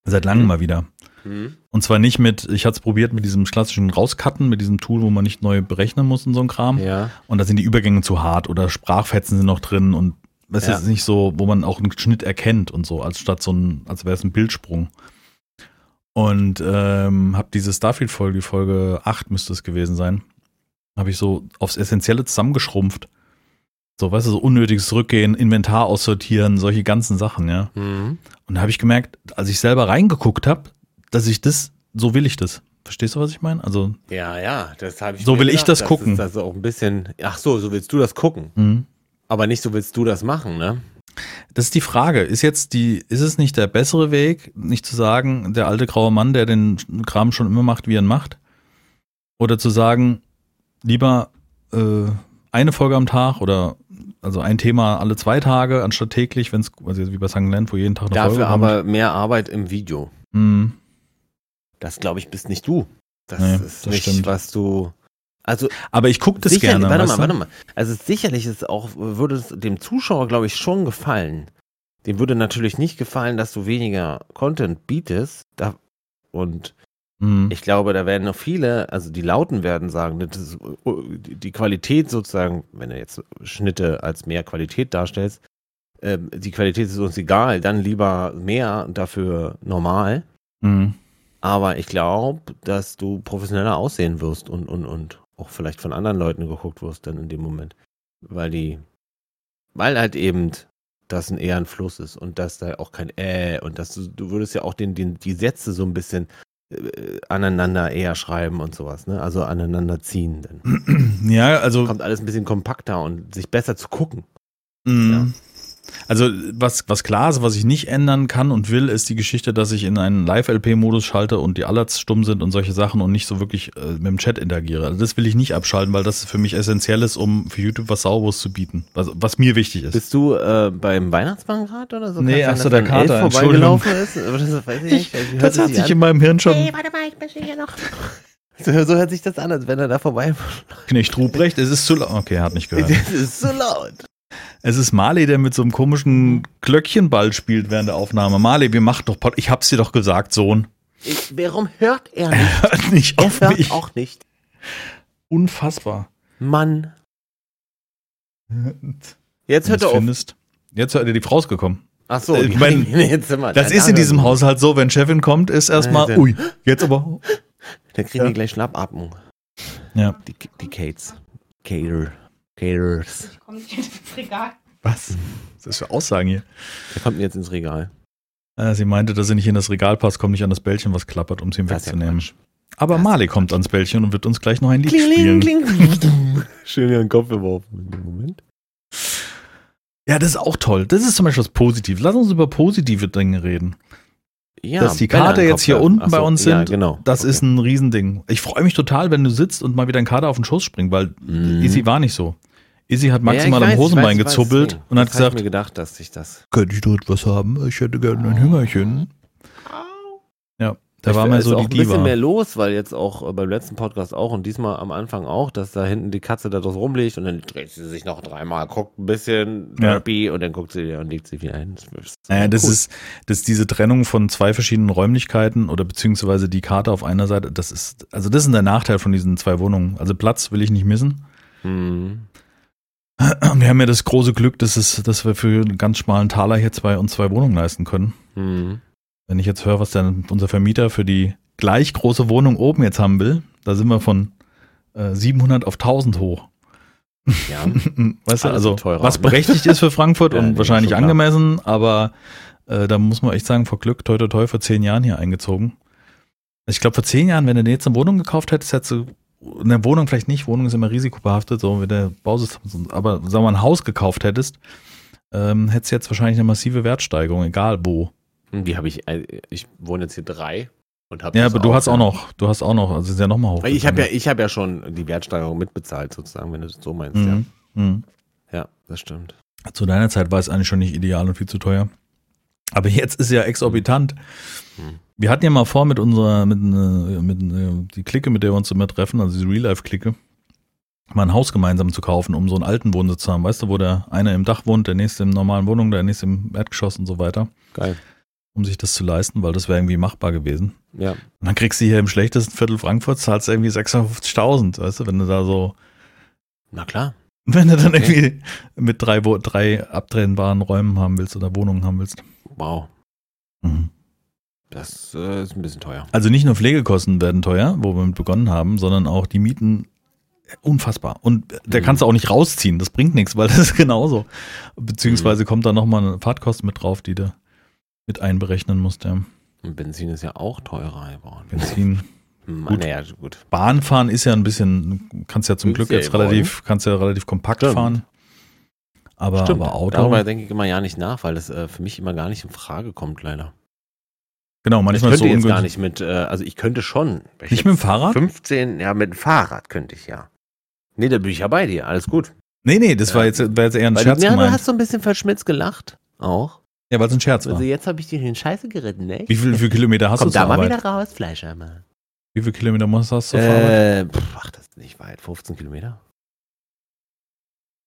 Seit langem Mhm. mal wieder. Und zwar nicht mit, ich hatte es probiert mit diesem klassischen Rauscutten, mit diesem Tool, wo man nicht neu berechnen muss und so ein Kram. Ja. Und da sind die Übergänge zu hart oder Sprachfetzen sind noch drin und es Ja. ist nicht so, wo man auch einen Schnitt erkennt und so, als statt so ein, als wäre es ein Bildsprung. Und ähm, habe diese Starfield-Folge, die Folge 8 müsste es gewesen sein, habe ich so aufs Essentielle zusammengeschrumpft. So, weißt du, so unnötiges Rückgehen, Inventar aussortieren, solche ganzen Sachen, ja. Mhm. Und da habe ich gemerkt, als ich selber reingeguckt habe, dass ich das, so will ich das. Verstehst du, was ich meine? Also, Ja, ja, das habe ich So will ich gedacht, das dass gucken. es Also auch ein bisschen, ach so, so willst du das gucken. mh. Aber nicht so willst du das machen, ne? Das ist die Frage. Ist jetzt die, ist es nicht der bessere Weg, nicht zu sagen, der alte graue Mann, der den Kram schon immer macht, wie er ihn macht? Oder zu sagen, lieber äh, eine Folge am Tag oder also ein Thema alle zwei Tage, anstatt täglich, wenn es, also wie bei. Land, wo jeden Tag eine Folge Dafür aber mehr Arbeit im Video. Mhm. Das glaube ich bist nicht du. Das Nee, ist das nicht, stimmt. was du. Also Aber ich gucke das sicherlich, gerne. warte mal, warte mal. Also sicherlich ist auch, würde es dem Zuschauer, glaube ich, schon gefallen. Dem würde natürlich nicht gefallen, dass du weniger Content bietest. Da, und Mhm. ich glaube, da werden noch viele, also die Lauten werden sagen, das ist, die die Qualität sozusagen, wenn du jetzt Schnitte als mehr Qualität darstellst, ähm, die Qualität ist uns egal, dann lieber mehr und dafür normal. Mhm. Aber ich glaube, dass du professioneller aussehen wirst und, und, und auch vielleicht von anderen Leuten geguckt wirst dann in dem Moment. Weil die, weil halt eben das ein eher ein Fluss ist und dass da auch kein äh und dass du, du würdest ja auch den, den, die Sätze so ein bisschen äh, aneinander eher schreiben und sowas, ne? Also aneinander ziehen. Dann Ja, also kommt alles ein bisschen kompakter und sich besser zu gucken. Mhm. Also was, was klar ist, was ich nicht ändern kann und will, ist die Geschichte, dass ich in einen Live-LP-Modus schalte und die Alerts stumm sind und solche Sachen und nicht so wirklich äh, mit dem Chat interagiere. Also das will ich nicht abschalten, weil das für mich essentiell ist, um für YouTube was Sauberes zu bieten, was, was mir wichtig ist. Bist du äh, beim Weihnachtsmann gerade oder so? Nee, Kann ach sein, so, dass der Kater, vorbeigelaufen ist? Das weiß ich nicht. Hört das es hat sich an? in meinem Hirn schon warte mal, ich bin hier noch. So, so hört sich das an, als wenn er da vorbei Knecht Ruprecht. Es ist zu laut. Okay, er hat nicht gehört. Das ist so laut. Es ist Marley, der mit so einem komischen Glöckchenball spielt während der Aufnahme. Marley, wir machen doch Pod Ich hab's dir doch gesagt, Sohn. Ich, warum hört er nicht? Hört nicht Er auf hört mich. auch nicht. Unfassbar. Mann. Jetzt hört er auf. findest. Jetzt hört er die Frau ist gekommen. Ach so, Äh, ich mein, sind wir Das da. ist in diesem Haushalt so, wenn Chefin kommt, ist erstmal, ui, jetzt aber. Da kriegen Ja. die gleich Schnappatmung. Ja. Die, die Kates. Cater. Caters. Ich komme nicht ins Regal. Was? Was ist das für Aussagen hier? Der kommt jetzt ins Regal. Äh, sie meinte, dass sie nicht in das Regal passt, kommt nicht an das Bällchen, was klappert, um sie ihm Das ist ja wegzunehmen. Quatsch. aber Das Marley kommt ans Bällchen und wird uns gleich noch ein Lied Kling, spielen. kling, kling. Schön in den Kopf geworfen in dem Moment. Ja, das ist auch toll. Das ist zum Beispiel was Positives. Lass uns über positive Dinge reden. Ja, Dass die den jetzt hier unten Ach bei uns Ja, sind, genau. Das Okay. ist ein Riesending. Ich freue mich total, wenn du sitzt und mal wieder ein Kader auf den Schoß springt, weil Mhm. Izzy war nicht so. Izzy hat maximal Ja, am weiß, Hosenbein weiß, weiß, gezuppelt deswegen. und hat hab ich gesagt, mir gedacht, dass ich das. könnte ich dort was haben? Ich hätte gerne ein Hüngerchen. Da Ich war mal es so ist auch die ein bisschen Diva. mehr los, weil jetzt auch äh, beim letzten Podcast auch und diesmal am Anfang auch, dass da hinten die Katze da draus rumliegt und dann dreht sie sich noch dreimal, guckt ein bisschen Ja. und dann guckt sie wieder und legt sie wieder ein. Das ist Naja, das cool. ist, das ist diese Trennung von zwei verschiedenen Räumlichkeiten oder beziehungsweise die Karte auf einer Seite, das ist, also das ist der Nachteil von diesen zwei Wohnungen. Also Platz will ich nicht missen. Mhm. Wir haben ja das große Glück, dass, es, dass wir für einen ganz schmalen Taler hier zwei und zwei Wohnungen leisten können. Mhm. Wenn ich jetzt höre, was dann unser Vermieter für die gleich große Wohnung oben jetzt haben will, da sind wir von äh, 700 auf 1000 hoch. Ja. Weißt du, also teurer, was ne? berechtigt ist für Frankfurt Ja, und wahrscheinlich angemessen, aber äh, da muss man echt sagen, vor Glück, toi toi toi, vor zehn Jahren hier eingezogen. Ich glaube, vor zehn Jahren, wenn du dir jetzt eine Wohnung gekauft hättest, hättest du eine Wohnung vielleicht nicht, Wohnung ist immer risikobehaftet, so wie der Bausystem, aber sagen wir mal ein Haus gekauft hättest, ähm, hättest du jetzt wahrscheinlich eine massive Wertsteigerung, egal wo. Die habe ich, ich wohne jetzt hier drei und habe Ja, aber du hast auch ja. noch, du hast auch noch, also ist ja nochmal hoch. Ich habe ja, ich habe ja schon die Wertsteigerung mitbezahlt sozusagen, wenn du das so meinst. mhm. Mhm. Ja. ja, das stimmt. Zu deiner Zeit war es eigentlich schon nicht ideal und viel zu teuer. Aber jetzt ist ja exorbitant. Hm. Wir hatten ja mal vor, mit unserer, mit, äh, mit äh, die Clique, mit der wir uns immer treffen, also die Real-Life-Clique, mal ein Haus gemeinsam zu kaufen, um so einen alten Wohnsitz zu haben. Weißt du, wo der eine im Dach wohnt, der nächste im normalen Wohnung, der nächste im Erdgeschoss und so weiter, Geil. Um sich das zu leisten, weil das wäre irgendwie machbar gewesen. Ja. Und dann kriegst du hier im schlechtesten Viertel Frankfurt, zahlst du irgendwie 650.000, weißt du, wenn du da so, Na klar. wenn du dann Okay. irgendwie mit drei, drei abtrennbaren Räumen haben willst oder Wohnungen haben willst. Wow. Mhm. Das äh, ist ein bisschen teuer. Also nicht nur Pflegekosten werden teuer, wo wir mit begonnen haben, sondern auch die Mieten unfassbar. Und der Mhm. kannst du auch nicht rausziehen. Das bringt nichts, weil das ist genauso. Beziehungsweise kommt da nochmal eine Fahrtkosten mit drauf, die du mit einberechnen musst. Ja. Und Benzin ist ja auch teurer geworden. Benzin. Hm, Gut. Naja, gut. Bahnfahren ist ja ein bisschen, du kannst ja zum Glück Günstiger jetzt relativ, kannst ja relativ kompakt Stimmt. fahren. Aber, Stimmt. aber Auto. Darüber denke ich immer ja nicht nach, weil das äh, für mich immer gar nicht in Frage kommt, leider. genau, Ich manchmal ist könnte so jetzt gar nicht mit, äh, also ich könnte schon. Ich Nicht mit dem Fahrrad? 15, ja, mit dem Fahrrad könnte ich ja. Nee, da bin ich ja bei dir, alles gut. Nee, nee, das Ja. war jetzt, war jetzt eher ein Weil Scherz du, ja, du hast so ein bisschen verschmitzt gelacht. Auch. Ja, weil es ein Scherz war. Also jetzt habe ich dir in Scheiße geritten, ne? Wie viel, wie viele Kilometer hast Komm du da zur mal Arbeit? wieder raus, Fleischhammer. Wie viele Kilometer musst du hast zur Arbeit? Äh, pff, ach, das ist nicht weit. 15 Kilometer.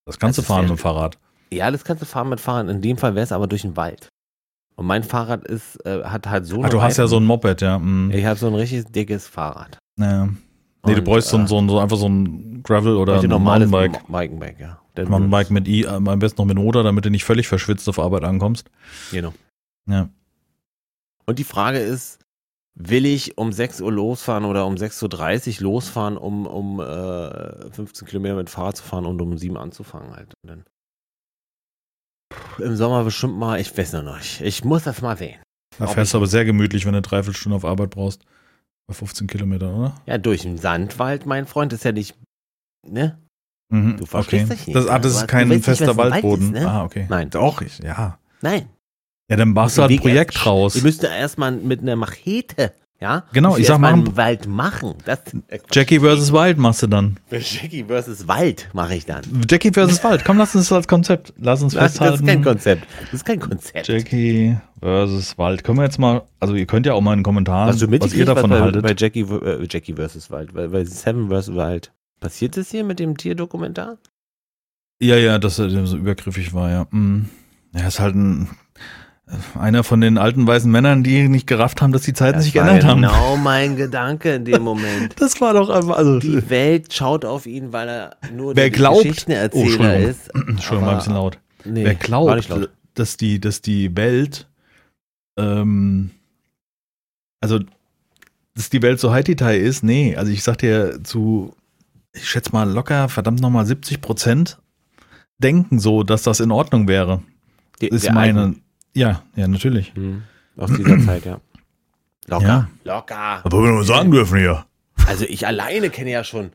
Das kannst du das ist fahren mit dem Fahrrad. Ja, das kannst du fahren mit Fahrrad. In dem Fall wäre es aber durch den Wald. Und mein Fahrrad ist, äh, hat halt so Ah, du hast ja so ein Moped, ja. mm. Ich habe so ein richtig dickes Fahrrad. ja. Nee, du Und, bräuchst so, ein- äh, so, ein- so einfach so ein Gravel oder ein normales Mountainbike. Mountainbike, ja. Mountainbike mit I, am besten noch mit Motor, damit du nicht völlig verschwitzt auf Arbeit ankommst. Genau. Ja. Und die Frage ist, will ich um 6 Uhr losfahren oder um 6.30 Uhr losfahren, um, um äh, 15 Kilometer mit Fahrrad zu fahren und um 7 anzufangen halt. Im Sommer bestimmt mal, ich weiß noch nicht. Ich muss das mal sehen. Da fährst du aber sehr gemütlich, wenn du dreiviertel Stunde auf Arbeit brauchst. Bei 15 Kilometern, oder? Ja, durch den Sandwald, mein Freund, ist ja nicht, ne? Mhm, Du verstehst okay. dich nicht, Das, ah, ne? das ist kein nicht, fester was Wald Waldboden. ist, ne? Ah, okay. Nein. Doch, ich, ja. Nein. Ja, dann machst du halt ein Projekt erst- raus. Ihr müsst ja erstmal mit einer Machete, ja? Genau, ich sag mal- im Wald machen. Das, Jackie vs. Wild machst du dann. Jackie versus Wald mache ich dann. Jackie vs. Wild. Komm, lass uns das als Konzept. Lass uns Das, das festhalten. ist kein Konzept. Das ist kein Konzept. Jackie vs. Wald. Können wir jetzt mal, also ihr könnt ja auch mal in den Kommentaren, was mitgekriegt, ihr davon was bei, haltet. bei Jackie, äh, Jackie versus Wald, bei, bei Seven versus Wald. Passiert das hier mit dem Tierdokumentar? Ja, ja, dass er so übergriffig war, ja. Er ist halt ein, einer von den alten weißen Männern, die nicht gerafft haben, dass die Zeiten sich geändert haben. genau mein Gedanke in dem Moment. Das war doch einfach, also. Die Welt schaut auf ihn, weil er nur Wer glaubt- Geschichtenerzähler Oh, Entschuldigung. ist. Entschuldigung, war ein bisschen laut. Nee, Wer glaubt, laut. dass die, dass die Welt, ähm, also, dass die Welt so High-Detail ist, nee, also ich sag dir zu, ich schätze mal locker, verdammt nochmal 70 Prozent denken so, dass das in Ordnung wäre. Die- Ist der meine, Alten. ja, ja, natürlich. Hm, Aus dieser Zeit, ja. Locker. Ja. Locker. Aber wir nur sagen dürfen hier. Also ich alleine kenne ja schon,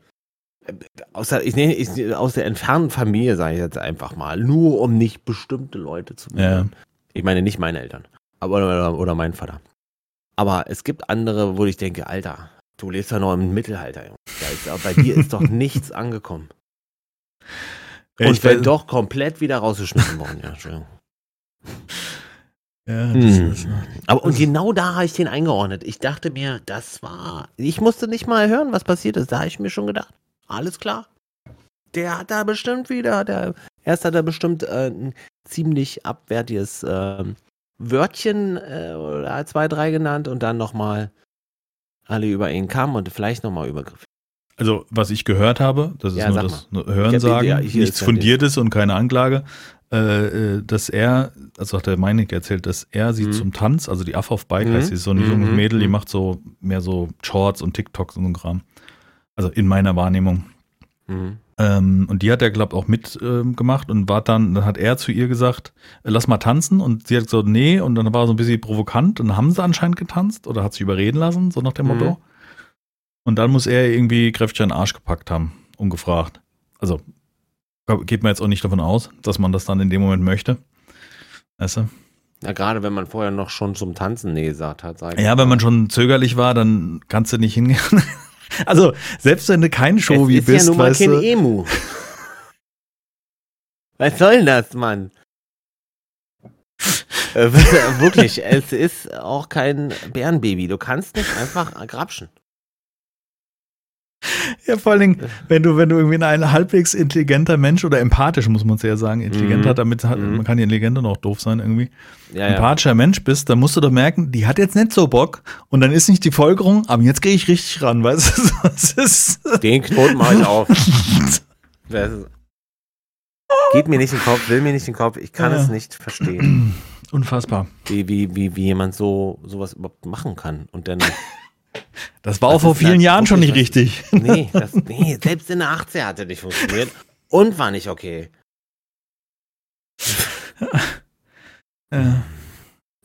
äh, außer, ich nenne, ich, aus der entfernten Familie, sage ich jetzt einfach mal, nur um nicht bestimmte Leute zu berühren. Ich meine nicht meine Eltern, aber oder, oder mein Vater. Aber es gibt andere, wo ich denke, Alter, du lebst ja noch im Mittelalter, Junge. Aber bei dir ist doch nichts angekommen. Ja, Und ich wenn doch komplett wieder rausgeschmissen worden, ja, Entschuldigung. Ja, Hm. ist, Aber und genau da habe ich den eingeordnet. Ich dachte mir, das war. Ich musste nicht mal hören, was passiert ist. Da habe ich mir schon gedacht, alles klar. Der hat da bestimmt wieder. Der, erst hat er bestimmt äh, ein ziemlich abwertiges ähm, Wörtchen äh, oder zwei, drei genannt und dann nochmal alle über ihn kamen und vielleicht nochmal Übergriffe. Also, was ich gehört habe, das ist Ja, nur das nur Hören Ich hab- sagen, ja, nichts Fundiertes und keine Anklage, äh, äh, dass er, also hat der Meinig erzählt, dass er sie Mhm. zum Tanz, also die Affe auf Bike Mhm. heißt sie, ist so ein Mhm. junges Mädel, die Mhm. macht so mehr so Shorts und TikToks und so ein Kram. Also in meiner Wahrnehmung. Mhm. Ähm, und die hat er, glaube ich, auch mitgemacht ähm, gemacht und war dann, dann hat er zu ihr gesagt, äh, lass mal tanzen und sie hat gesagt, nee, und dann war er so ein bisschen provokant und dann haben sie anscheinend getanzt oder hat sich überreden lassen, so nach dem Mhm. Motto. Und dann muss er irgendwie kräftig den Arsch gepackt haben, ungefragt. Also geht man jetzt auch nicht davon aus, dass man das dann in dem Moment möchte. Weißt du? Ja, gerade wenn man vorher noch schon zum Tanzen Nee gesagt hat. sag ich Ja, wenn man schon zögerlich war, dann kannst du nicht hingehen. Also, selbst wenn du kein Show es wie ist bist, ja nun mal weißt kein du, Emu. Was soll denn das, Mann? Äh, Wirklich, es ist auch kein Bärenbaby. Du kannst nicht einfach grapschen. Ja, vor allen Dingen, wenn du, wenn du irgendwie ein halbwegs intelligenter Mensch oder empathisch, muss man es ja sagen, intelligenter, Mhm. damit hat, Mhm. man kann die intelligenter noch doof sein irgendwie, Ja, ja. empathischer Mensch bist, dann musst du doch merken, die hat jetzt nicht so Bock und dann ist nicht die Folgerung, aber jetzt gehe ich richtig ran, weißt du, das ist, Den Knoten mache ich auf. Geht mir nicht in den Kopf, will mir nicht in den Kopf. Ich kann Ja. es nicht verstehen. Unfassbar. Wie, wie, wie, wie jemand so sowas überhaupt machen kann. Und dann. Das war auch Das vor ist vielen Jahren schon nicht richtig. Nee, das, nee, selbst in der 80er hat er nicht funktioniert. Und war nicht okay. Äh,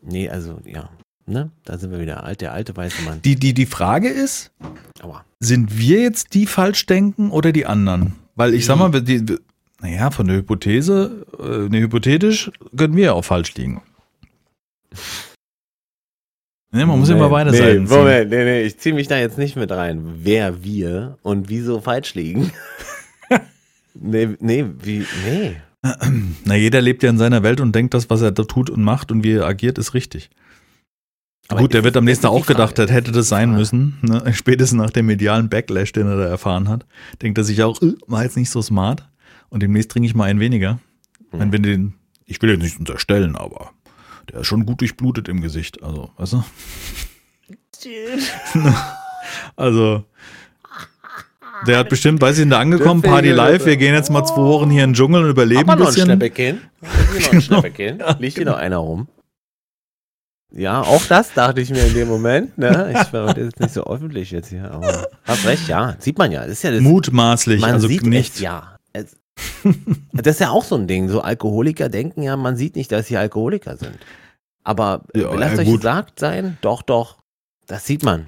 Nee, also, ja. Ne? Da sind wir wieder. Alt, der alte weiße Mann. Die, die, die Frage ist, Aua. sind wir jetzt die falsch denken oder die anderen? Weil ich sag mal, wir- die, naja, von der Hypothese, äh, ne, hypothetisch können wir ja auch falsch liegen. Ne, man muss immer beide nee, Seiten ziehen. Moment, nee, nee, ich ziehe mich da jetzt nicht mit rein. Wer wir und wieso falsch liegen. nee, nee, wie, nee. Na, jeder lebt ja in seiner Welt und denkt, das, was er da tut und macht und wie er agiert, ist richtig. Aber Gut, der wird am nächsten Tag auch gedacht, das hätte das sein müssen. Ne? Spätestens nach dem medialen Backlash, den er da erfahren hat, denkt er sich auch, äh, war jetzt nicht so smart. Und demnächst trinke ich mal einen weniger. Mhm. Wenn wir den, ich will jetzt nicht unterstellen, aber der ist schon gut durchblutet im Gesicht. Also, weißt du? also, der hat bestimmt, weiß ich, da angekommen, Party live, wir gehen jetzt mal zwei Wochen hier in den Dschungel und überleben ein bisschen. Noch ein Schnäppchen. Liegt hier noch einer rum? Ja, auch das dachte ich mir in dem Moment. Ne? Ich war das ist nicht so öffentlich jetzt hier, aber hast recht, ja. Sieht man ja. Das ist ja das, Mutmaßlich, man also sieht nicht. es ja. Es, das ist ja auch so ein Ding. So Alkoholiker denken ja, man sieht nicht, dass sie Alkoholiker sind. Aber äh, Ja, lasst ja, euch gesagt sein, doch, doch. Das sieht man.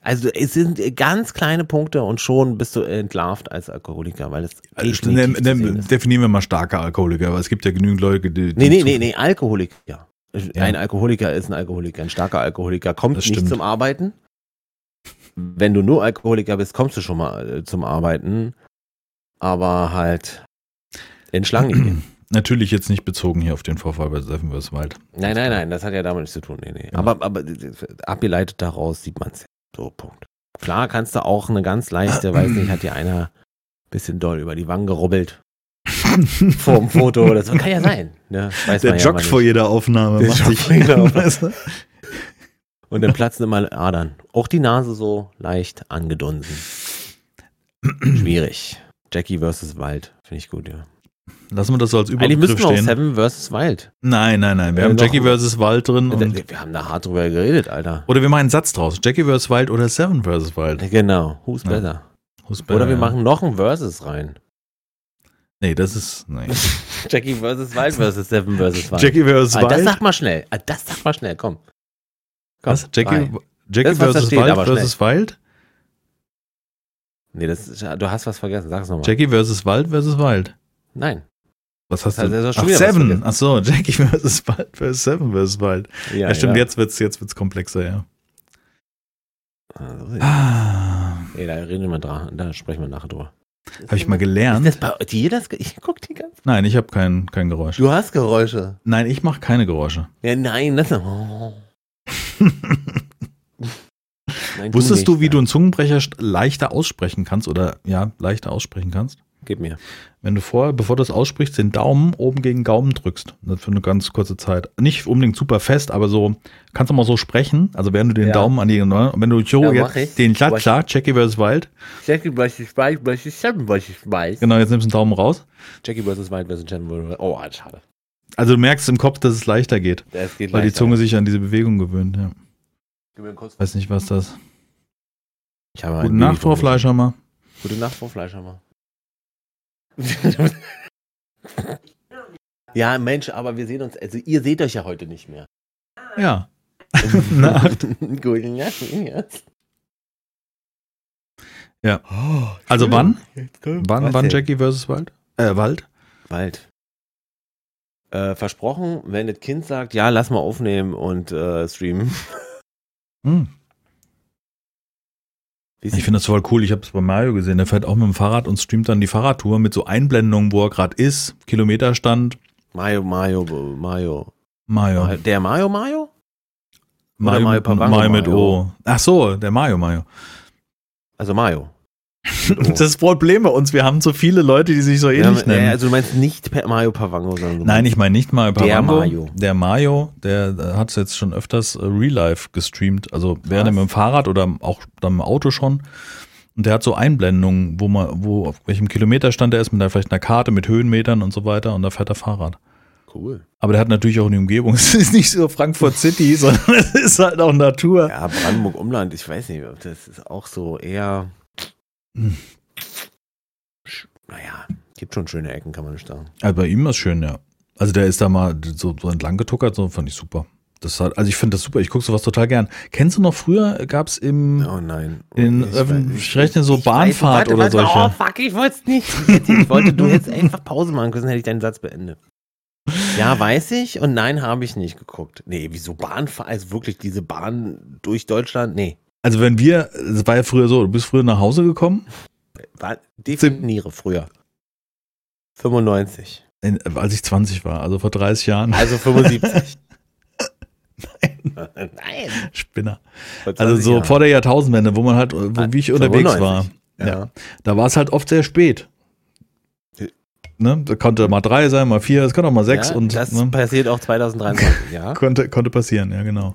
Also es sind ganz kleine Punkte und schon bist du entlarvt als Alkoholiker, weil es Also, ne, ne, definieren wir mal starke Alkoholiker, weil es gibt ja genügend Leute, die. die Nee, nee, nee, nee, Alkoholiker. Ja. Ja. Ein Alkoholiker ist ein Alkoholiker. Ein starker Alkoholiker kommt Das nicht stimmt. zum Arbeiten. Wenn du nur Alkoholiker bist, kommst du schon mal äh, zum Arbeiten. Aber halt in Schlangen. Natürlich jetzt nicht bezogen hier auf den Vorfall bei Seven vs. Wild. nein, nein, nein, das hat ja damit nichts zu tun. Nee, nee. Ja. Aber, aber abgeleitet daraus sieht man es. So, Punkt. Klar kannst du auch eine ganz leichte, weiß nicht, hat dir einer bisschen doll über die Wangen gerubbelt vor dem Foto. Das kann ja sein. Ne? Der ja joggt mal vor jeder Aufnahme. Der macht sich, jeder Aufnahme. Und dann platzen immer Adern. Auch die Nase so leicht angedunsen. Schwierig. Jackie versus Wald. Finde ich gut, ja. Lassen wir das so als Eigentlich Überbegriff müssen wir auch stehen. Seven versus Wild. Nein, nein, nein. Wir Äh, haben Jackie vs. Wild drin. Wir haben da hart drüber geredet, Alter. oder wir machen einen Satz draus. Jackie vs. Wild oder Seven vs. Wild. Genau. Who's Ja. better? Who's Oder better, wir ja. machen noch ein Versus rein. Nee, das ist. Nee. Jackie versus Wild versus Seven versus Wild. Jackie vs. ah, das Wild. sag mal schnell. Ah, das sag mal schnell, komm. komm Was? Jackie. Jackie Das, vs. Wild vs. Wild? Nee, das ist, du hast was vergessen. Sag es nochmal. Jackie vs. Wild vs. Wild. Nein. Was hast Das du? doch schon Ach, Seven. Ach so, Jackie vs. Wild vs. Seven vs. Wild. Ja, stimmt, jetzt wird's, jetzt wird's komplexer, ja. Also, Ah, nee, da reden wir mal dran. Da sprechen wir nachher drüber. habe ich mal Ist gelernt. das bei dir das? Ich guck die ganze Nein, ich habe kein, kein Geräusch. Du hast Geräusche. Nein, ich mache keine Geräusche. Ja, nein, das. Oh. Nein, Wusstest nicht, du, wie du ja. einen Zungenbrecher leichter aussprechen kannst oder ja, leichter aussprechen kannst? Gib mir. Wenn du vorher, bevor du es aussprichst, den Daumen oben gegen den Gaumen drückst. Das für eine ganz kurze Zeit. Nicht unbedingt super fest, aber so, kannst du mal so sprechen. Also während du den Ja. Daumen an die, ne, wenn du so Ja, jetzt den klar, Jackie vs. Wild. Jackie weiß, was ich seven, ich weiß. Genau, jetzt nimmst du den Daumen raus. Jackie vs. Wild vs. Jen. Oh, ah, schade. Also du merkst im Kopf, dass es leichter geht, Das geht weil die leichter. Zunge sich an diese Bewegung gewöhnt. Ja. Gib mir einen kurz- Weiß nicht, was das. Ich habe Gute Nacht, Frau. Fleischhammer. Gute Nacht, Frau Fleischhammer. ja, Mensch, aber wir sehen uns, also ihr seht euch ja heute nicht mehr. Ja. Nacht. Gute Nacht. Ja. Oh, Also wann? Wann, wann? Jackie vs. Wild? Äh, Wald? Bald. Äh, versprochen, wenn das Kind sagt, ja, lass mal aufnehmen und äh, streamen. Hm. Ich finde das voll cool. Ich habe es bei Mario gesehen. Der fährt auch mit dem Fahrrad und streamt dann die Fahrradtour mit so Einblendungen, wo er gerade ist, Kilometerstand. Mario, Mario, Mario. Mario. Der Mario, Mario? Mario, Mario Pavango Mario mit Mario. O. Ach so, der Mario Mario. Also Mario. Das ist das Problem bei uns. Wir haben so viele Leute, die sich so Ja, ähnlich nennen. äh, also du meinst nicht Mario Pavango, sondern du Nein, ich meine nicht Mario Der Pavango. Mario. Der Mario, der hat es jetzt schon öfters äh, Real Life gestreamt. Also während er Krass. mit dem Fahrrad oder auch dann im Auto schon. Und der hat so Einblendungen, wo man, wo auf welchem Kilometerstand er ist, mit einer, vielleicht einer Karte, mit Höhenmetern und so weiter. Und da fährt er Fahrrad. Cool. Aber der hat natürlich auch eine Umgebung. Es ist nicht so Frankfurt City, sondern es ist halt auch Natur. Ja, Brandenburg Umland, ich weiß nicht, das ist auch so eher. Hm. Naja, gibt schon schöne Ecken, kann man nicht sagen. Also bei ihm ist schön, ja. Also der ist da mal so, so entlang getuckert, so fand ich super. Das hat, also ich finde das super, ich gucke sowas total gern. Kennst du noch früher, gab es im Oh nein. in Ich öffn- weiß- ich rechne so Bahnfahrt weiß, oder warte, solche. Oh fuck, ich wollte es nicht. Ich wollte, du hättest einfach Pause machen können, dann hätte ich deinen Satz beendet. Ja, weiß ich und nein, habe ich nicht geguckt. Nee, wieso Bahnfahrt? Also wirklich diese Bahn durch Deutschland? Nee. Also wenn wir, es war ja früher so, du bist früher nach Hause gekommen, War, definiere früher. 95. in, als ich 20 war, also vor 30 Jahren. Also 75. Nein. Spinner. vor Also 20 so Jahren. vor der Jahrtausendwende, wo man halt, wo, wie ich unterwegs 95. war. Ja. Ja. Da war es halt oft sehr spät. Ne? Da konnte mal drei sein, mal vier, es kann auch mal sechs ja, und das ne? passiert auch 2023, ja. konnte, konnte passieren, ja genau.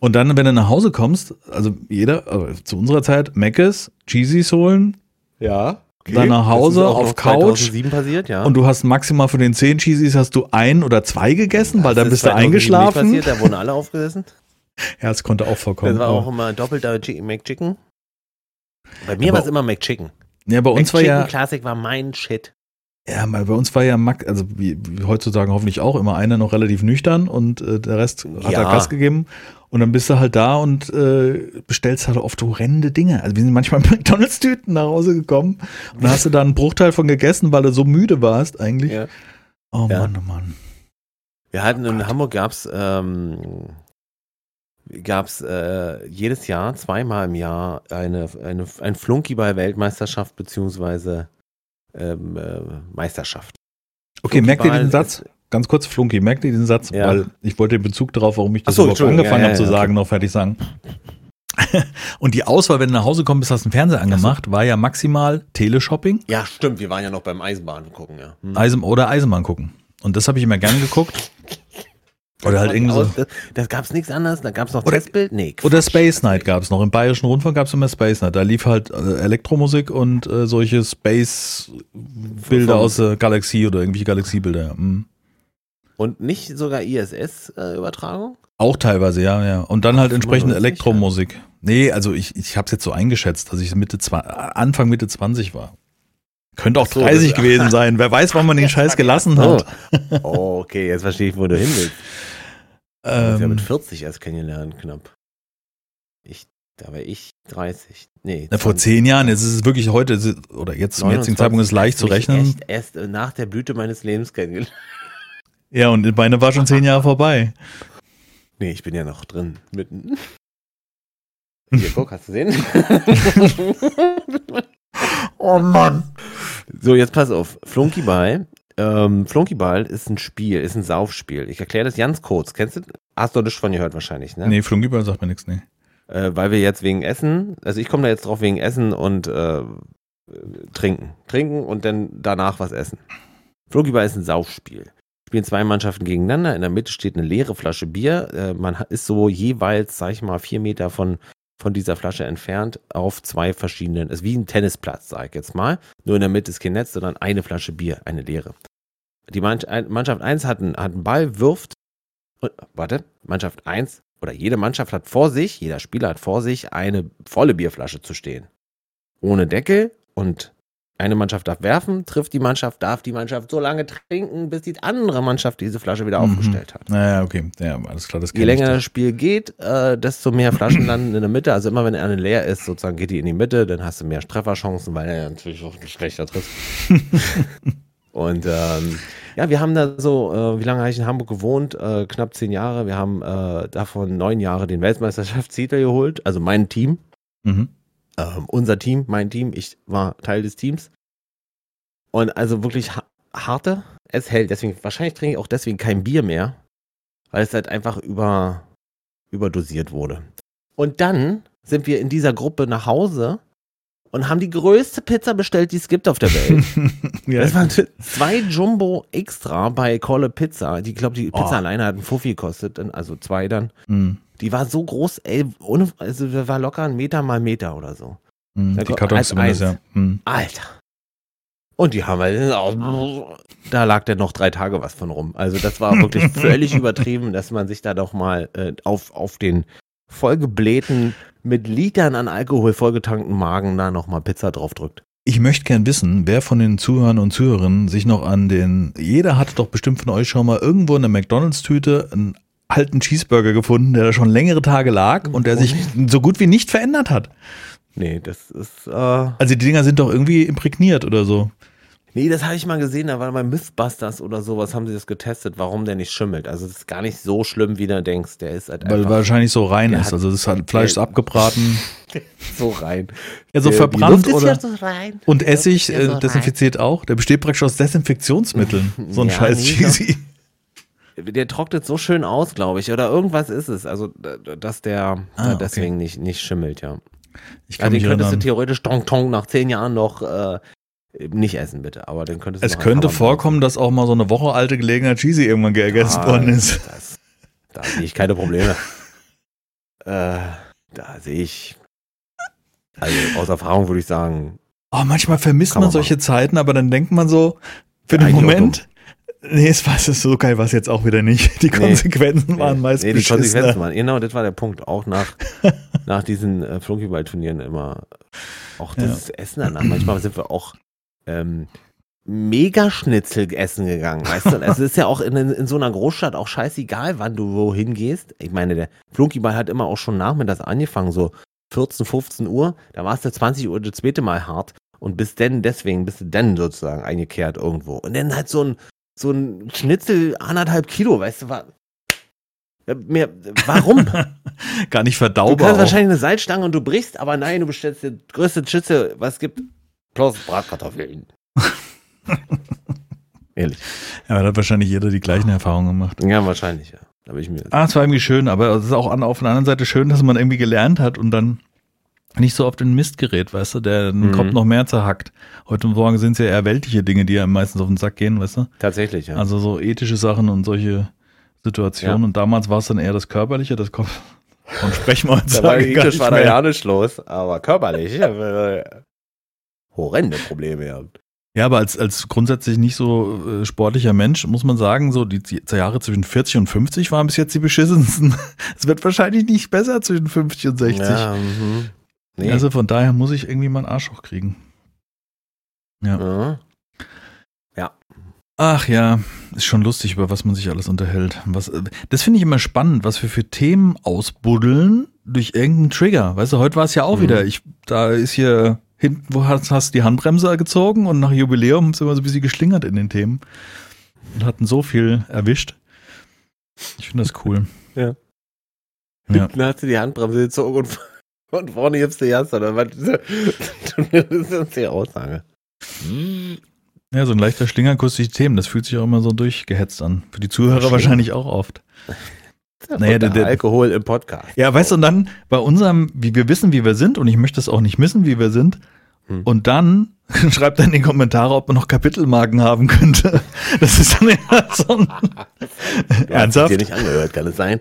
und dann, wenn du nach Hause kommst, also jeder, also zu unserer Zeit, Meckes, Cheesies holen Ja. Dann nach Hause Das auf Couch. 2007 passiert, ja. und du hast maximal von den zehn Cheesies hast du ein oder zwei gegessen, weil Das dann ist bist du 2007 nicht eingeschlafen. Passiert, da wurden alle aufgesessen. Ja, es konnte auch vorkommen. Das war auch immer doppelter Chi- McChicken. Bei mir war es immer McChicken. ja, bei uns war McChicken ja, Classic war mein Shit. Ja, mal bei uns war ja Max, also wie, wie heutzutage hoffentlich auch immer einer noch relativ nüchtern und äh, der Rest hat Ja. da Gas gegeben. Und dann bist du halt da und äh, bestellst halt oft horrende Dinge. Also wir sind manchmal mit McDonalds-Tüten nach Hause gekommen und dann hast du da einen Bruchteil von gegessen, weil du so müde warst eigentlich. Ja. Oh Ja. Mann, oh Mann. Wir hatten in Gott. Hamburg gab's ähm, gab's äh, jedes Jahr zweimal im Jahr eine, eine ein Flunkyball-Weltmeisterschaft beziehungsweise ähm, äh, Meisterschaft. Okay, merkt ihr diesen Satz? ist- Ganz kurz, Flunky, merkt ihr diesen Satz? Ja. Weil ich wollte den Bezug darauf, warum ich das so, überhaupt angefangen ja, habe zu sagen, noch fertig sagen. und die Auswahl, wenn du nach Hause kommst, hast du den Fernseher angemacht, war ja maximal Teleshopping Ja, stimmt. Wir waren ja noch beim Eisenbahn gucken, ja. Hm. Eisen oder Eisenbahn gucken. Und das habe ich immer gern geguckt. Oder halt irgendwie so. Das, das gab's nichts anderes. Da gab's noch Oder- Testbild. Nee. Oder Quatsch. Space Night gab es noch. Im Bayerischen Rundfunk gab es immer Space Night. Da lief halt äh, Elektromusik und äh, solche Space-Bilder aus der Galaxie oder irgendwelche Galaxiebilder. Ja. Mhm. Und nicht sogar ISS-Übertragung? Auch teilweise, ja, ja. Und dann halt entsprechend 95, Elektromusik. Nee, also ich, ich habe es jetzt so eingeschätzt, dass ich Mitte zwa- Anfang Mitte 20 war. Könnte auch Ach so, 30 das- gewesen sein. Wer weiß, wann man den Scheiß gelassen hat. Oh, okay, jetzt verstehe ich, wo du hin willst. Hast ja Ähm, mit 40 erst kennengelernt, knapp. Ich, da war ich 30. Nee. na, vor 20. zehn Jahren, jetzt ist es wirklich heute, oder jetzt zum jetzigen 29, Zeitpunkt ist es leicht zu rechnen. Echt erst äh, nach der Blüte meines Lebens kennengelernt. Ja, und meine war schon zehn Jahre vorbei. Nee, ich bin ja noch drin, mitten. Hier, guck, hast du gesehen? Oh Mann. so, jetzt pass auf. Flunkyball. Ähm, Flunkyball ist ein Spiel, ist ein Saufspiel. Ich erkläre das ganz kurz. Kennst du? Hast du nichts von gehört wahrscheinlich, ne? Nee, Flunkyball sagt mir nichts, nee. Äh, weil wir jetzt wegen Essen, also ich komme da jetzt drauf wegen Essen und äh, Trinken. Trinken und dann danach was essen. Flunkyball ist ein Saufspiel. Spielen zwei Mannschaften gegeneinander. In der Mitte steht eine leere Flasche Bier. Äh, man ist so jeweils, sag ich mal, vier Meter von, von dieser Flasche entfernt auf zwei verschiedenen, ist wie ein Tennisplatz, sag ich jetzt mal. Nur in der Mitte ist kein Netz, sondern eine Flasche Bier, eine leere. Die Mannschaft 1 hat einen, hat einen Ball, wirft, und, warte, Mannschaft 1 oder jede Mannschaft hat vor sich, jeder Spieler hat vor sich eine volle Bierflasche zu stehen. Ohne Deckel und eine Mannschaft darf werfen, trifft die Mannschaft, darf die Mannschaft so lange trinken, bis die andere Mannschaft diese Flasche wieder aufgestellt hat. Naja, okay. Ja, alles klar, das Je länger das Spiel geht, äh, desto mehr Flaschen landen in der Mitte. Also immer wenn eine leer ist, sozusagen geht die in die Mitte, dann hast du mehr Trefferchancen, weil er natürlich auch schlechter trifft. Und ähm, ja, wir haben da so, äh, wie lange habe ich in Hamburg gewohnt? Äh, knapp zehn Jahre. Wir haben äh, davon neun Jahre den Weltmeisterschaftstitel geholt. Also mein Team, Mhm. Ähm, unser Team, mein Team. Ich war Teil des Teams. Und also wirklich ha harte, es hält. Deswegen, wahrscheinlich trinke ich auch deswegen kein Bier mehr, weil es halt einfach über, überdosiert wurde. Und dann sind wir in dieser Gruppe nach Hause und haben die größte Pizza bestellt, die es gibt auf der Welt. ja, Das waren zwei Jumbo extra bei Kolle Pizza. Die, ich glaube, die Pizza Oh. alleine hat einen Fuffi gekostet, also zwei dann. Mhm. Die war so groß, ey, ohne, also war locker ein Meter mal Meter oder so. Mhm. Die Kartons zumindest, ja. Mhm. Alter. Und die haben halt, da lag dann noch drei Tage was von rum. Also das war wirklich völlig übertrieben, dass man sich da doch mal äh, auf, auf den vollgeblähten, mit Litern an Alkohol vollgetankten Magen da nochmal Pizza draufdrückt. Ich möchte gern wissen, wer von den Zuhörern und Zuhörerinnen sich noch an den, jeder hatte doch bestimmt von euch schon mal irgendwo in der McDonalds-Tüte einen alten Cheeseburger gefunden, der da schon längere Tage lag und der sich so gut wie nicht verändert hat. Nee, das ist, äh, Also die Dinger sind doch irgendwie imprägniert oder so. Nee, das habe ich mal gesehen, da war bei Mythbusters oder sowas, haben sie das getestet, warum der nicht schimmelt. Also das ist gar nicht so schlimm, wie du denkst. Der ist halt Weil einfach wahrscheinlich so rein ist. Also das hat, Fleisch ist abgebraten. so rein. Ja, so Der- verbrannt oder. so rein. Und Essig ja so äh, desinfiziert auch. Der besteht praktisch aus Desinfektionsmitteln. So ein Ja, scheiß nee, Cheesy. Der trocknet so schön aus, glaube ich. Oder irgendwas ist es. Also, dass der Ah, äh, okay. deswegen nicht, nicht schimmelt, ja. Ich kann Also, den könntest du erinnern. theoretisch Tong Tong nach zehn Jahren noch äh, nicht essen, bitte. Aber den könntest du Es könnte vorkommen, dass auch mal so eine Woche alte gelegener Cheesy irgendwann gegessen Ah, worden ist. Das, da sehe ich keine Probleme. äh, da sehe ich. Also aus Erfahrung würde ich sagen, Oh, manchmal vermisst man man solche Zeiten, aber dann denkt man so, für Ja, den Moment, nee, es war es so geil, war es jetzt auch wieder nicht. Die Nee. Konsequenzen waren meist nee, die Konsequenzen waren. Genau, das war der Punkt. Auch nach, nach diesen äh, Flunkyball-Turnieren immer. Auch das Essen danach. Manchmal sind wir auch ähm, Megaschnitzel essen gegangen. Weißt du, es ist ja auch in, in so einer Großstadt auch scheißegal, wann du wohin gehst. Ich meine, der Flunkyball hat immer auch schon nachmittags angefangen, so 14, 15 Uhr. Da war es der 20 Uhr das zweite Mal hart. Und bis denn, deswegen bist du dann sozusagen eingekehrt irgendwo. Und dann halt so ein, so ein Schnitzel anderthalb Kilo, weißt du, war. Ja, Mehr, warum? Gar nicht Du verdaubar. kannst auch. wahrscheinlich eine Salzstange und du brichst, aber nein, du bestellst die größte Schnitzel, was es gibt. Plus Bratkartoffeln. Ehrlich. Ja, da hat wahrscheinlich jeder die gleichen Erfahrungen gemacht. Ja, wahrscheinlich, ja. Da habe ich mir. Ah, es war irgendwie schön, aber es ist auch an, auf der anderen Seite schön, dass man irgendwie gelernt hat und dann nicht so auf den Mist gerät, weißt du, der den Mhm. Kopf noch mehr zerhackt. Heute Morgen sind es ja eher weltliche Dinge, die ja meistens auf den Sack gehen, weißt du? Tatsächlich, ja. Also so ethische Sachen und solche Situationen. Ja. Und damals war es dann eher das Körperliche, das kommt. Von sprechen wir uns da war gar ethisch nicht war da ja nicht los, aber körperlich. Horrende Probleme gehabt. Ja, aber als, als grundsätzlich nicht so äh, sportlicher Mensch muss man sagen, so die, die Jahre zwischen 40 und 50 waren bis jetzt die beschissensten. Es wird wahrscheinlich nicht besser zwischen 50 und 60. Ja, mhm. nee. Also von daher muss ich irgendwie mal einen Arsch hochkriegen. ja. Ach ja, ist schon lustig, über was man sich alles unterhält. Was, äh, das finde ich immer spannend, was wir für Themen ausbuddeln durch irgendeinen Trigger. Weißt du, heute war es ja auch Mhm. wieder. Ich, da ist hier hinten, wo hast, hast du die Handbremse gezogen und nach Jubiläum sind wir so ein bisschen geschlingert in den Themen und hatten so viel erwischt. Ich finde das cool. Ja. Ja. Dann hast du die Handbremse gezogen und, und vorne gibst du Jas, oder was? Das ist die Aussage. Ja, so ein leichter Schlingerkuss durch die Themen, das fühlt sich auch immer so durchgehetzt an. Für die Zuhörer wahrscheinlich auch oft. Naja, der- der- Alkohol im Podcast. Ja, weißt du, und dann bei unserem, wie wir wissen, wie wir sind, und ich möchte es auch nicht missen, wie wir sind, Hm. und dann schreibt er in die Kommentare, ob man noch Kapitelmarken haben könnte. Das ist dann immer so ein, Du hast Ernsthaft? dir nicht angehört, kann es sein?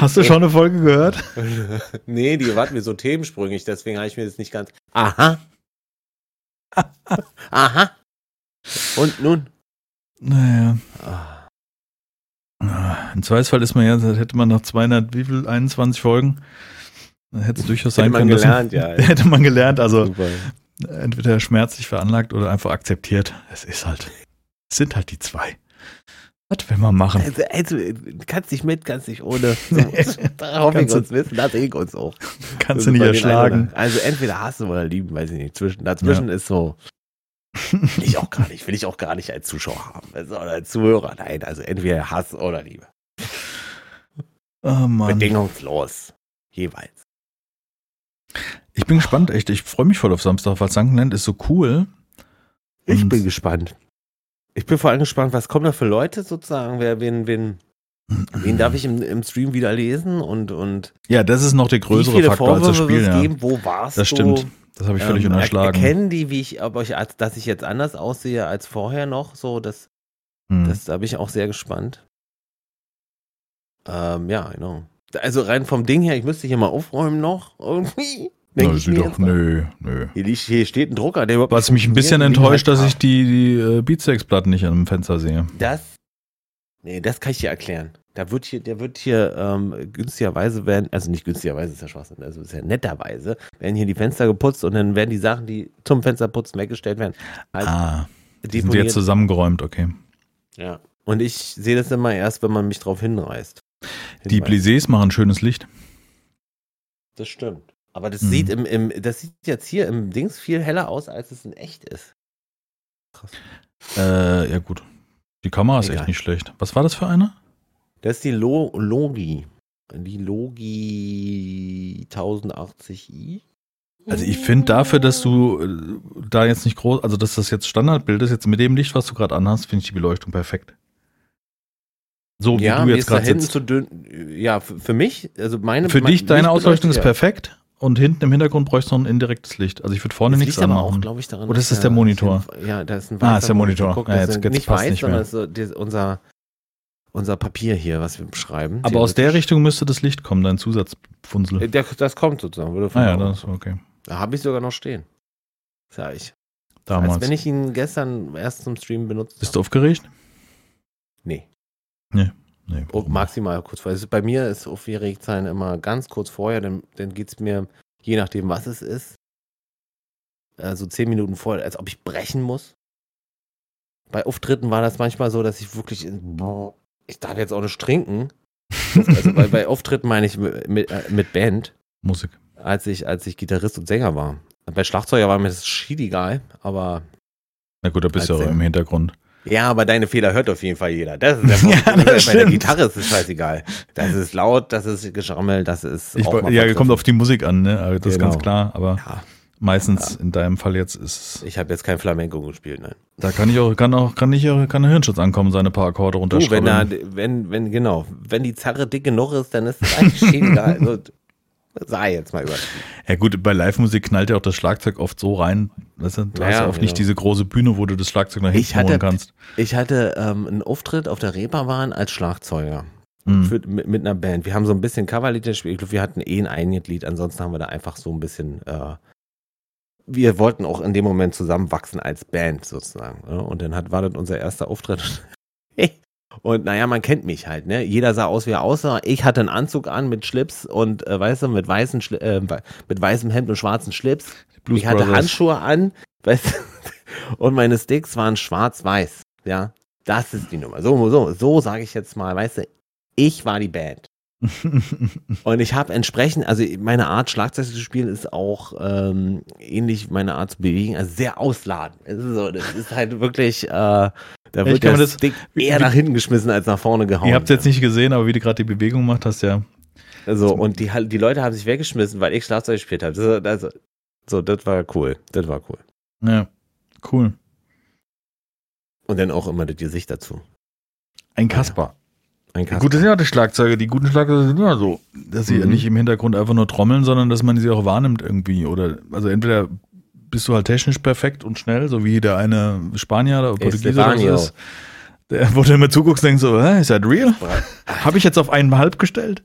Hast du schon eine Folge gehört? nee, die warten mir so themensprüngig, deswegen habe ich mir das nicht ganz. Aha. Aha. Und nun? Naja. Ah, Ah, Im Zweifelsfall ist man ja, hätte man nach 200, wie viel, 21 Folgen, dann hätte es durchaus Hätte sein man können. dass- gelernt, ja. Hätte man gelernt, also Super. Entweder schmerzlich veranlagt oder einfach akzeptiert. Es ist halt, es sind halt die zwei. Was will man machen? Also, also, kannst nicht mit, kannst nicht ohne. So, da hoffe ich uns wissen, da sehe ich uns auch. Kannst du nicht erschlagen. oder- Also entweder hassen oder lieben, weiß ich nicht. Zwischen, dazwischen ist so, will ich auch gar nicht, will ich auch gar nicht als Zuschauer haben. Also, oder als Zuhörer. Nein, also entweder Hass oder Liebe. Oh Mann. Bedingungslos. Jeweils. Ich bin gespannt, echt. Ich freue mich voll auf Samstag, weil Sankenland ist so cool. Ich Und- bin gespannt. Ich bin vor allem gespannt, was kommen da für Leute sozusagen? Wer, wen, wen, wen darf ich im, im Stream wieder lesen und, und Ja, das ist noch der größere Faktor als das Vorwürfe Spiel. Ja. geben? Wo warst Das du? stimmt. Das habe ich völlig Ähm, unterschlagen. Erkennen die, wie ich, ob ich, dass ich jetzt anders aussehe als vorher noch? So, das, Hm. das da bin ich auch sehr gespannt. Ähm, ja, genau. Also rein vom Ding her, ich müsste hier mal aufräumen noch irgendwie. Denk Nö, sie doch, nö, nö. Hier, liegt- hier steht ein Drucker, der überhaupt Was mich ein bisschen enttäuscht, dass ich die, die äh, Beatsteaks-Platten nicht an dem Fenster sehe. Das. Nee, das kann ich dir erklären. Da wird hier, der wird hier ähm, günstigerweise werden, also nicht günstigerweise ist ja Schwachsinn, also ist ja netterweise, werden hier die Fenster geputzt und dann werden die Sachen, die zum Fensterputzen weggestellt werden, halt Ah, die sind jetzt zusammengeräumt, okay. Ja. Und ich sehe das immer erst, wenn man mich drauf hinreißt. Die Hinweist. Blisés machen schönes Licht. Das stimmt. Aber das Mhm. sieht im, im, das sieht jetzt hier im Dings viel heller aus, als es in echt ist. Krass. Äh, ja gut. Die Kamera ist Egal. echt nicht schlecht. Was war das für eine? Das ist die Lo Logi. Die Logi 1080i. Also ich finde dafür, dass du äh, da jetzt nicht groß, also dass das jetzt Standardbild ist, jetzt mit dem Licht, was du gerade anhast, finde ich die Beleuchtung perfekt. So wie ja, du jetzt gerade sitzt. dünn. Ja, für, mich, also meine. Für mein- dich, deine Ausleuchtung ist perfekt und hinten im Hintergrund bräuchst du noch ein indirektes Licht. Also ich würde vorne Das nichts liegt aber auch, anmachen. glaube ich, daran. Oder ist das der Monitor? Ja, da ist ein Ah, weißer ist der Monitor. Guck, Ja, das jetzt- jetzt nicht weiß, nicht sondern mehr. das ist so, das, unser, unser Papier hier, was wir beschreiben. Aber aus der. Richtung müsste das Licht kommen, dein Zusatzpfunzel. Äh, Der, das kommt sozusagen. Würde Ah ja, das ist okay. Da habe ich sogar noch stehen. Sag ich. Damals. Als wenn ich ihn gestern erst zum Stream benutzt Bist du aufgeregt? Nee. Nee. Oh, maximal kurz vorher. Also bei mir ist aufgeregt sein immer ganz kurz vorher, dann, dann geht es mir, je nachdem, was es ist, also zehn Minuten vorher, als ob ich brechen muss. Bei Auftritten war das manchmal so, dass ich wirklich, ich darf jetzt auch nicht trinken. Also bei, bei Auftritten meine ich mit, mit, äh, mit Band, Musik. als ich, als ich Gitarrist und Sänger war. Bei Schlagzeuger war mir das schied egal, aber Na gut, da bist du ja auch im Hintergrund. Ja, aber deine Fehler hört auf jeden Fall jeder. Das ist der Punkt. Ja, das Bei der. Gitarre ist es scheißegal. Das ist laut, das ist geschrammelt, das ist. Ich, auch ja, kommt auf die Musik an, ne? Also Das ist Genau. ganz klar. Aber Ja, meistens in deinem Fall jetzt ist ich habe jetzt kein Flamenco gespielt, nein. da kann ich auch, kann auch, kann nicht, kann der Hirnschutz ankommen, seine paar Akkorde Du, wenn da, runterschrauben. wenn, wenn, genau, wenn die Zarre dick genug ist, dann ist es eigentlich egal. Also, sei jetzt mal über. Ja gut, bei Live-Musik knallt ja auch das Schlagzeug oft so rein. Weißt du, du hast Ja, ja oft nicht genau. diese große Bühne, wo du das Schlagzeug nach hinten holen kannst. Ich hatte ähm, einen Auftritt auf der Reeperbahn als Schlagzeuger. Mhm. Für, mit, mit einer Band. Wir haben so ein bisschen Coverlied gespielt. Ich glaube, wir hatten eh ein Einlied, ansonsten haben wir da einfach so ein bisschen. Äh, wir wollten auch in dem Moment zusammenwachsen als Band sozusagen. Ne? Und dann hat, war das unser erster Auftritt. Und naja, man kennt mich halt, ne? Jeder sah aus, wie er aussah. Ich hatte einen Anzug an mit Schlips und, äh, weißt du, mit, weißen Schli äh, mit weißem Hemd und schwarzen Schlips. Blues ich hatte Brothers. Handschuhe an, weißt du, und meine Sticks waren schwarz-weiß. Ja, das ist die Nummer. So, so, so sage ich jetzt mal, weißt du, ich war die Band. Und ich habe entsprechend, also meine Art Schlagzeug zu spielen ist auch ähm, ähnlich meine Art zu bewegen, also sehr ausladend. Es ist, so, das ist halt wirklich, äh, da Ich wird der das- Stick eher wie- nach hinten geschmissen als nach vorne gehauen. Ihr habt es jetzt nicht gesehen, aber wie du gerade die Bewegung gemacht hast, ja. So, und die, die Leute haben sich weggeschmissen, weil ich Schlagzeug gespielt habe. Das, also, so, das war cool. Das war cool. Ja, cool. Und dann auch immer das Gesicht dazu. Ein Kasper. Ein Kasper. Gut, das sind ja die Schlagzeuge. Die guten Schlagzeuge sind immer so, dass sie ja Mhm. nicht im Hintergrund einfach nur trommeln, sondern dass man sie auch wahrnimmt irgendwie. Oder, also entweder bist du halt technisch perfekt und schnell, so wie der eine Spanier oder Portugiese oder so Estebanio. ist. Der, wo du immer zuguckst, denkst so, hä, ist das real? Habe ich jetzt auf eineinhalb gestellt?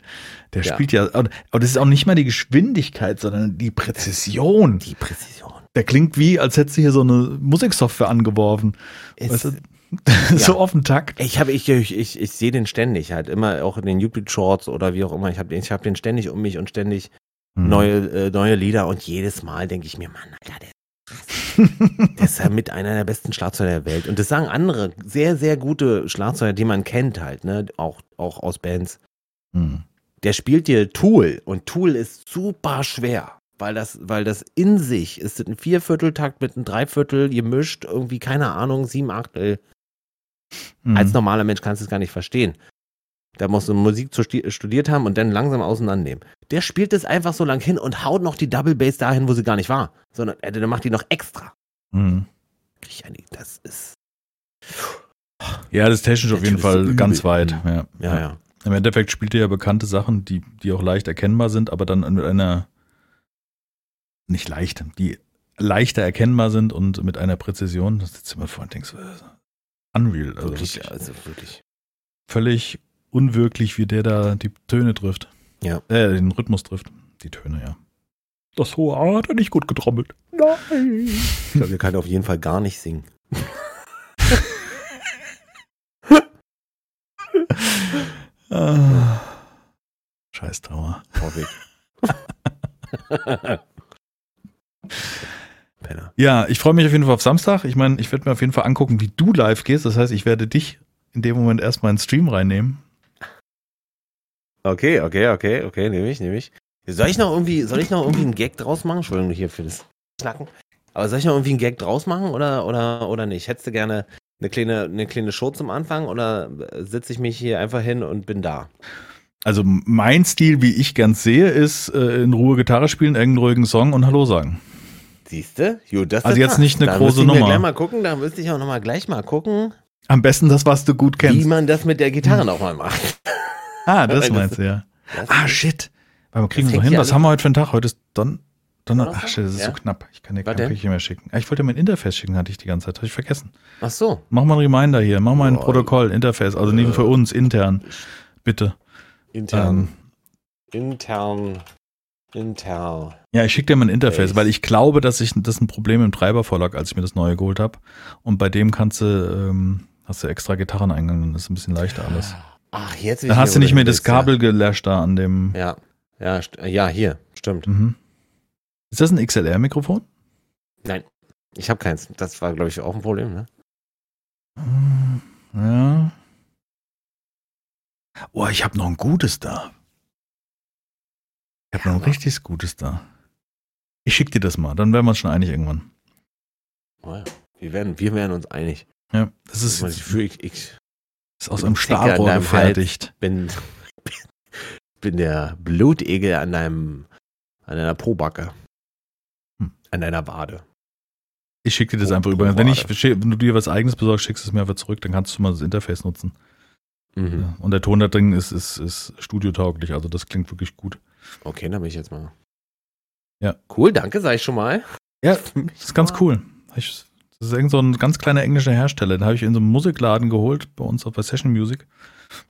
Der Ja. spielt ja, aber das ist auch nicht mal die Geschwindigkeit, sondern die Präzision. Die Präzision. Der klingt wie, als hättest du hier so eine Musiksoftware angeworfen. Weißt du? so auf den Takt. Ich habe ich ich ich, ich sehe den ständig halt immer auch in den YouTube Shorts oder wie auch immer. Ich habe den ich habe den ständig um mich und ständig Hm. neue äh, neue Lieder und jedes Mal denke ich mir, Mann, Alter, der ist krass. der ist ja mit einer der besten Schlagzeuger der Welt und das sagen andere sehr sehr gute Schlagzeuger, die man kennt halt, ne, auch auch aus Bands. Hm. Der spielt dir Tool und Tool ist super schwer. Weil das, weil das in sich ist ein Viervierteltakt mit einem Dreiviertel gemischt, irgendwie, keine Ahnung, sieben Achtel. Hm. Als normaler Mensch kannst du es gar nicht verstehen. Da musst du Musik studiert haben und dann langsam auseinandernehmen. Der spielt es einfach so lang hin und haut noch die Double Bass dahin, wo sie gar nicht war. Sondern äh, der macht die noch extra. Hm. Krieg ich eine- Das ist. Ja, das ist technisch auf jeden Fall übel. ganz weit. Ja. Ja, ja. Im Endeffekt spielt er ja bekannte Sachen, die, die auch leicht erkennbar sind, aber dann mit einer, nicht leicht, die leichter erkennbar sind und mit einer Präzision, das sitzt immer vor und denkst, äh, unreal. Also Wirklich, wirklich also wirklich. völlig unwirklich, wie der da die Töne trifft. Ja. Äh, den Rhythmus trifft. Die Töne, ja. Das hohe A hat er nicht gut getrommelt. Nein. Ich glaube, wir kann auf jeden Fall gar nicht singen. ah. Scheiß Trauer. Vorweg. Penner. Ja, ich freue mich auf jeden Fall auf Samstag. Ich meine, ich werde mir auf jeden Fall angucken, wie du live gehst. Das heißt, ich werde dich in dem Moment erstmal ins Stream reinnehmen. Okay, okay, okay, okay, nehme ich, nehme ich. Soll ich noch irgendwie, soll ich noch irgendwie einen Gag draus machen? Entschuldigung hier für das Knacken. Aber soll ich noch irgendwie einen Gag draus machen oder, oder, oder nicht? Hättest du gerne eine kleine, eine kleine Show zum Anfang oder sitze ich mich hier einfach hin und bin da? Also mein Stil, wie ich ganz sehe, ist äh, in Ruhe Gitarre spielen, irgendeinen ruhigen Song und Hallo sagen. Siehst du? Also jetzt nicht eine da große Nummer. Da gleich mal gucken, da müsste ich auch noch mal gleich mal gucken. Am besten das, was du gut kennst. Wie man das mit der Gitarre hm. nochmal macht. Ah, das meinst du, ja. Ah, shit. Weil wir kriegen so hin. Was haben wir heute für einen Tag? Heute ist Don Donner. Ach, shit, das ist ja. so knapp. Ich kann dir kein Päckchen mehr schicken. Ah, ich wollte dir mein Interface schicken, hatte ich die ganze Zeit. Habe ich vergessen. Ach so. Mach mal ein Reminder hier. Mach mal ein oh, Protokoll, Interface. Also nicht für uns, intern. Bitte. Intern. Ähm, intern. Intern. Ja, ich schicke dir mal ein Interface, weil ich glaube, dass ich das ein Problem im Treiber vorlag, als ich mir das neue geholt habe. Und bei dem kannst du, ähm, hast du extra Gitarreneingang, dann ist ein bisschen leichter alles. Ach, jetzt Dann hast du nicht mehr das Kabel ja. gelöscht da an dem. Ja, ja, ja, hier, stimmt. Mhm. Ist das ein XLR-Mikrofon? Nein, ich habe keins. Das war, glaube ich, auch ein Problem, ne? Ja. Oh, ich habe noch ein gutes da. Ich habe ja, noch ein richtig gutes da. Ich schicke dir das mal, dann werden wir uns schon einig irgendwann. Oh ja. wir, werden, wir werden uns einig. Ja, das ist. Ich, für ich, ich, ist aus einem Stahlrohr gefertigt. Bin, bin der Blutegel an deinem, an deiner Probacke. Hm. An deiner Wade. Ich schicke dir das oh, einfach über. Wenn, ich, wenn du dir was eigenes besorgst, schickst du es mir einfach zurück, dann kannst du mal das Interface nutzen. Mhm. Ja, und der Ton da drin ist, ist, ist studiotauglich, also das klingt wirklich gut. Okay, dann bin ich jetzt mal. Ja. Cool, danke, sag ich schon mal. Ja, das ist ganz cool. Ich, das ist irgend so ein ganz kleiner englischer Hersteller. Den habe ich in so einem Musikladen geholt, bei uns der Session Music.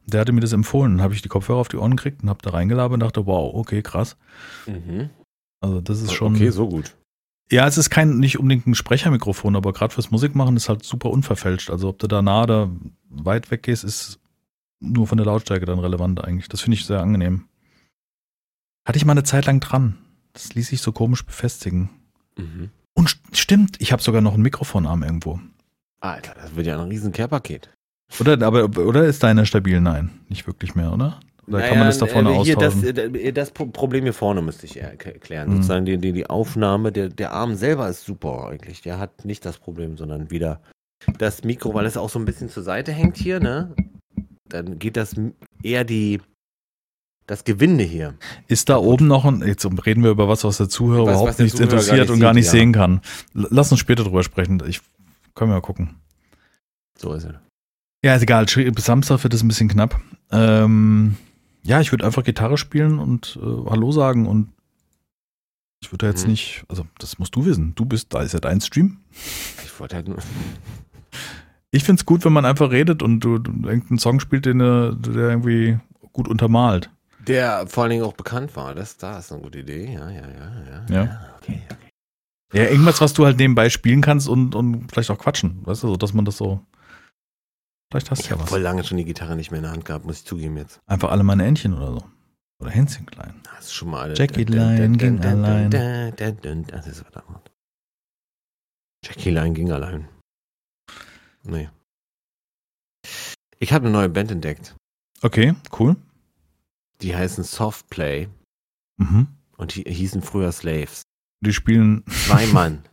Der hatte mir das empfohlen. Dann habe ich die Kopfhörer auf die Ohren gekriegt und habe da reingelabert und dachte, wow, okay, krass. Mhm. Also das ist schon. Okay, so gut. Ja, es ist kein nicht unbedingt ein Sprechermikrofon, aber gerade fürs Musikmachen ist halt super unverfälscht. Also ob du da nah oder weit weg gehst, ist nur von der Lautstärke dann relevant eigentlich. Das finde ich sehr angenehm. Hatte ich mal eine Zeit lang dran. Das ließ sich so komisch befestigen. Mhm. Und stimmt, ich habe sogar noch einen Mikrofonarm irgendwo. Alter, das wird ja ein riesen Care-Paket. Oder, aber, oder ist deiner stabil? Nein, nicht wirklich mehr, oder? Oder naja, kann man das da vorne äh, hier austauschen? Das, äh, das, Problem hier vorne müsste ich erklären. Mhm. Sozusagen die, die, die Aufnahme, der, der Arm selber ist super eigentlich. Der hat nicht das Problem, sondern wieder das Mikro, weil es auch so ein bisschen zur Seite hängt hier, ne? Dann geht das eher die, das Gewinde hier. Ist da oben noch ein, jetzt reden wir über was, was der Zuhörer was, überhaupt nichts interessiert nicht und gar nicht ja. sehen kann. Lass uns später drüber sprechen. Ich können wir mal gucken. So ist es. Ja, ist egal. Bis Samstag wird es ein bisschen knapp. Ähm, ja, ich würde einfach Gitarre spielen und äh, Hallo sagen und ich würde jetzt hm. nicht, also das musst du wissen. Du bist, da ist ja dein Stream. Ich wollte halt nur. Ich finde es gut, wenn man einfach redet und du, du irgendeinen Song spielt, den, der irgendwie gut untermalt. Der vor allen Dingen auch bekannt war. Das, da ist eine gute Idee. Ja, ja, ja, ja. Ja, ja okay, okay. Ja, irgendwas, was du halt nebenbei spielen kannst und, und vielleicht auch quatschen. Weißt du, so, dass man das so. Vielleicht hast du ja was. Ich voll lange schon die Gitarre nicht mehr in der Hand gehabt, muss ich zugeben jetzt. Einfach alle meine Entchen oder so. Oder Hänschen klein. Das ist schon mal alle. Jackie Line ging allein. Das ist verdammt. Jackie Line ging allein. Nee. Ich habe eine neue Band entdeckt. Okay, cool. Die heißen Softplay. Mhm. Und die hießen früher Slaves. Die spielen. Zwei Mann.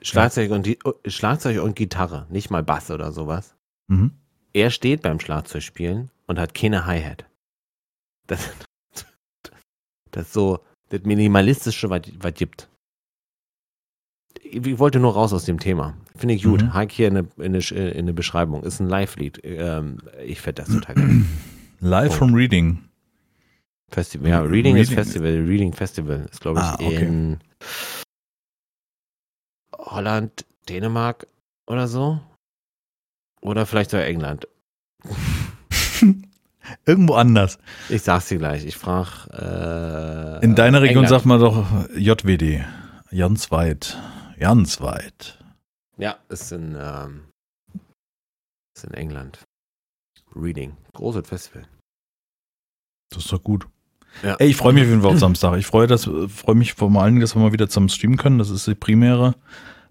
Schlagzeug, ja. und die, Schlagzeug und Gitarre, nicht mal Bass oder sowas. Mhm. Er steht beim Schlagzeugspielen und hat keine Hi-Hat. Das, das ist so das Minimalistische, was, was gibt. Ich wollte nur raus aus dem Thema. Finde ich gut. Mhm. Hake hier in eine, in, eine, in eine Beschreibung. Ist ein Live-Lied. Ähm, ich fände das total geil. Live oh. from Reading. Festival. Ja, Reading, Reading ist Festival. Reading Festival ist, glaube ich, ah, okay. in Holland, Dänemark oder so. Oder vielleicht sogar England. Irgendwo anders. Ich sag's dir gleich. Ich frage. Äh, In deiner Region England. sagt man doch JWD. Ganz weit. Ganz weit. Ja, ist in, ähm, ist in England. Reading. Großes Festival. Das ist doch gut. Ja. Ey, ich freue mich auf jeden Fall auf Samstag. Ich freue das, freue mich vor allem, dass wir mal wieder zusammen streamen können. Das ist die Primäre.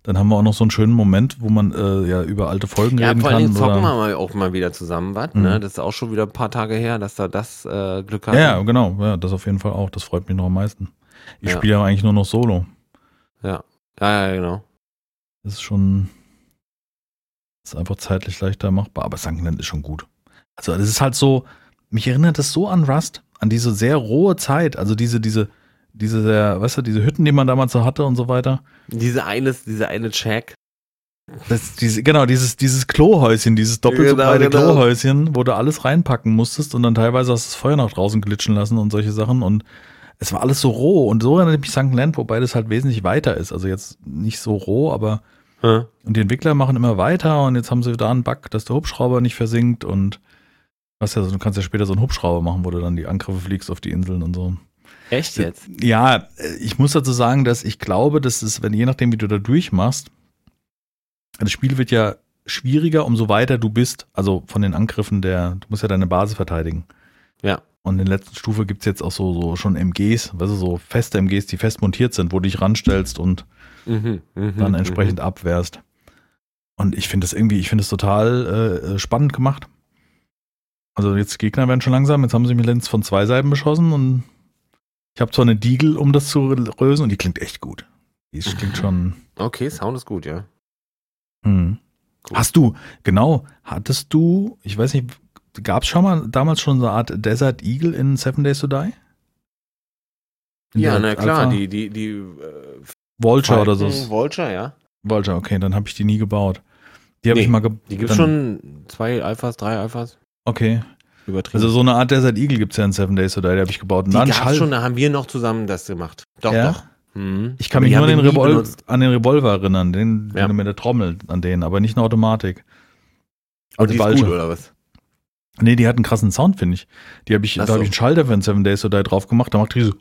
Dann haben wir auch noch so einen schönen Moment, wo man äh, ja über alte Folgen Ja, reden vor kann. Dingen zocken wir mal auch mal wieder zusammen was. Mhm. Ne? Das ist auch schon wieder ein paar Tage her, dass da das äh, Glück hat. ja, ja, genau. Ja, das auf jeden Fall auch. Das freut mich noch am meisten. Ich Ja. spiele ja eigentlich nur noch Solo. ja. Ja, ja, genau. Das ist schon. Das ist einfach zeitlich leichter machbar. Aber Sankenland ist schon gut. Also, das ist halt so. Mich erinnert das so an Rust, an diese sehr rohe Zeit. Also, diese, diese, diese, sehr, weißt du, diese Hütten, die man damals so hatte und so weiter. Diese eine, diese eine Check. Das, diese, genau, dieses, dieses Klohäuschen, dieses doppelt so Genau, breite genau. Klohäuschen, wo du alles reinpacken musstest und dann teilweise hast du das Feuer nach draußen glitschen lassen und solche Sachen und es war alles so roh und so erinnert mich St. Land, wobei das halt wesentlich weiter ist. Also jetzt nicht so roh, aber Hm? und die Entwickler machen immer weiter und jetzt haben sie da einen Bug, dass der Hubschrauber nicht versinkt und was ja, so, du kannst ja später so einen Hubschrauber machen, wo du dann die Angriffe fliegst auf die Inseln und so. Echt jetzt? Ja, äh, ich muss dazu sagen, dass ich glaube, dass es, wenn je nachdem, wie du da durchmachst, das Spiel wird ja schwieriger, umso weiter du bist. Also von den Angriffen der, du musst ja deine Basis verteidigen. Ja. Und in der letzten Stufe gibt's jetzt auch so, so schon MGs, weißt du, so feste MGs, die fest montiert sind, wo du dich ranstellst und Mhm, mhm, dann mhm. entsprechend abwehrst. Und ich finde das irgendwie, ich finde es total äh, spannend gemacht. Also jetzt Gegner werden schon langsam, jetzt haben sie mich letztens von zwei Seiten beschossen und ich habe zwar eine Diegel, um das zu lösen und die klingt echt gut. Die klingt schon. Okay, Sound ist gut, ja. Hm. Cool. Hast du, genau, hattest du, ich weiß nicht, gab es schon mal damals schon so eine Art Desert Eagle in Seven Days to Die? In Ja, na klar, Alpha? die, die, die äh, Vulture oder so. Falken, Vulture, ja. Vulture, okay, dann habe ich die nie gebaut. Die habe Nee, ich mal ge Die gibt's dann- schon zwei Alphas, drei Alphas. Okay. Übertrieben. Also so eine Art Desert Eagle gibt's ja in Seven Days to Die, die habe ich gebaut. Und die gab's schon, da haben wir noch zusammen das gemacht. Doch, Ja? doch. Mhm. Ich kann Aber mich die nur den, Revol an den Revolver erinnern, den, Ja. den mit der Trommel an den, aber nicht eine Automatik. Und die ist Vulture- gut, oder was? Nee, die hat einen krassen Sound, finde ich. Die habe ich, Ach da habe so. ich einen Schalldämpfer in Seven Days to Die drauf gemacht, da macht die so,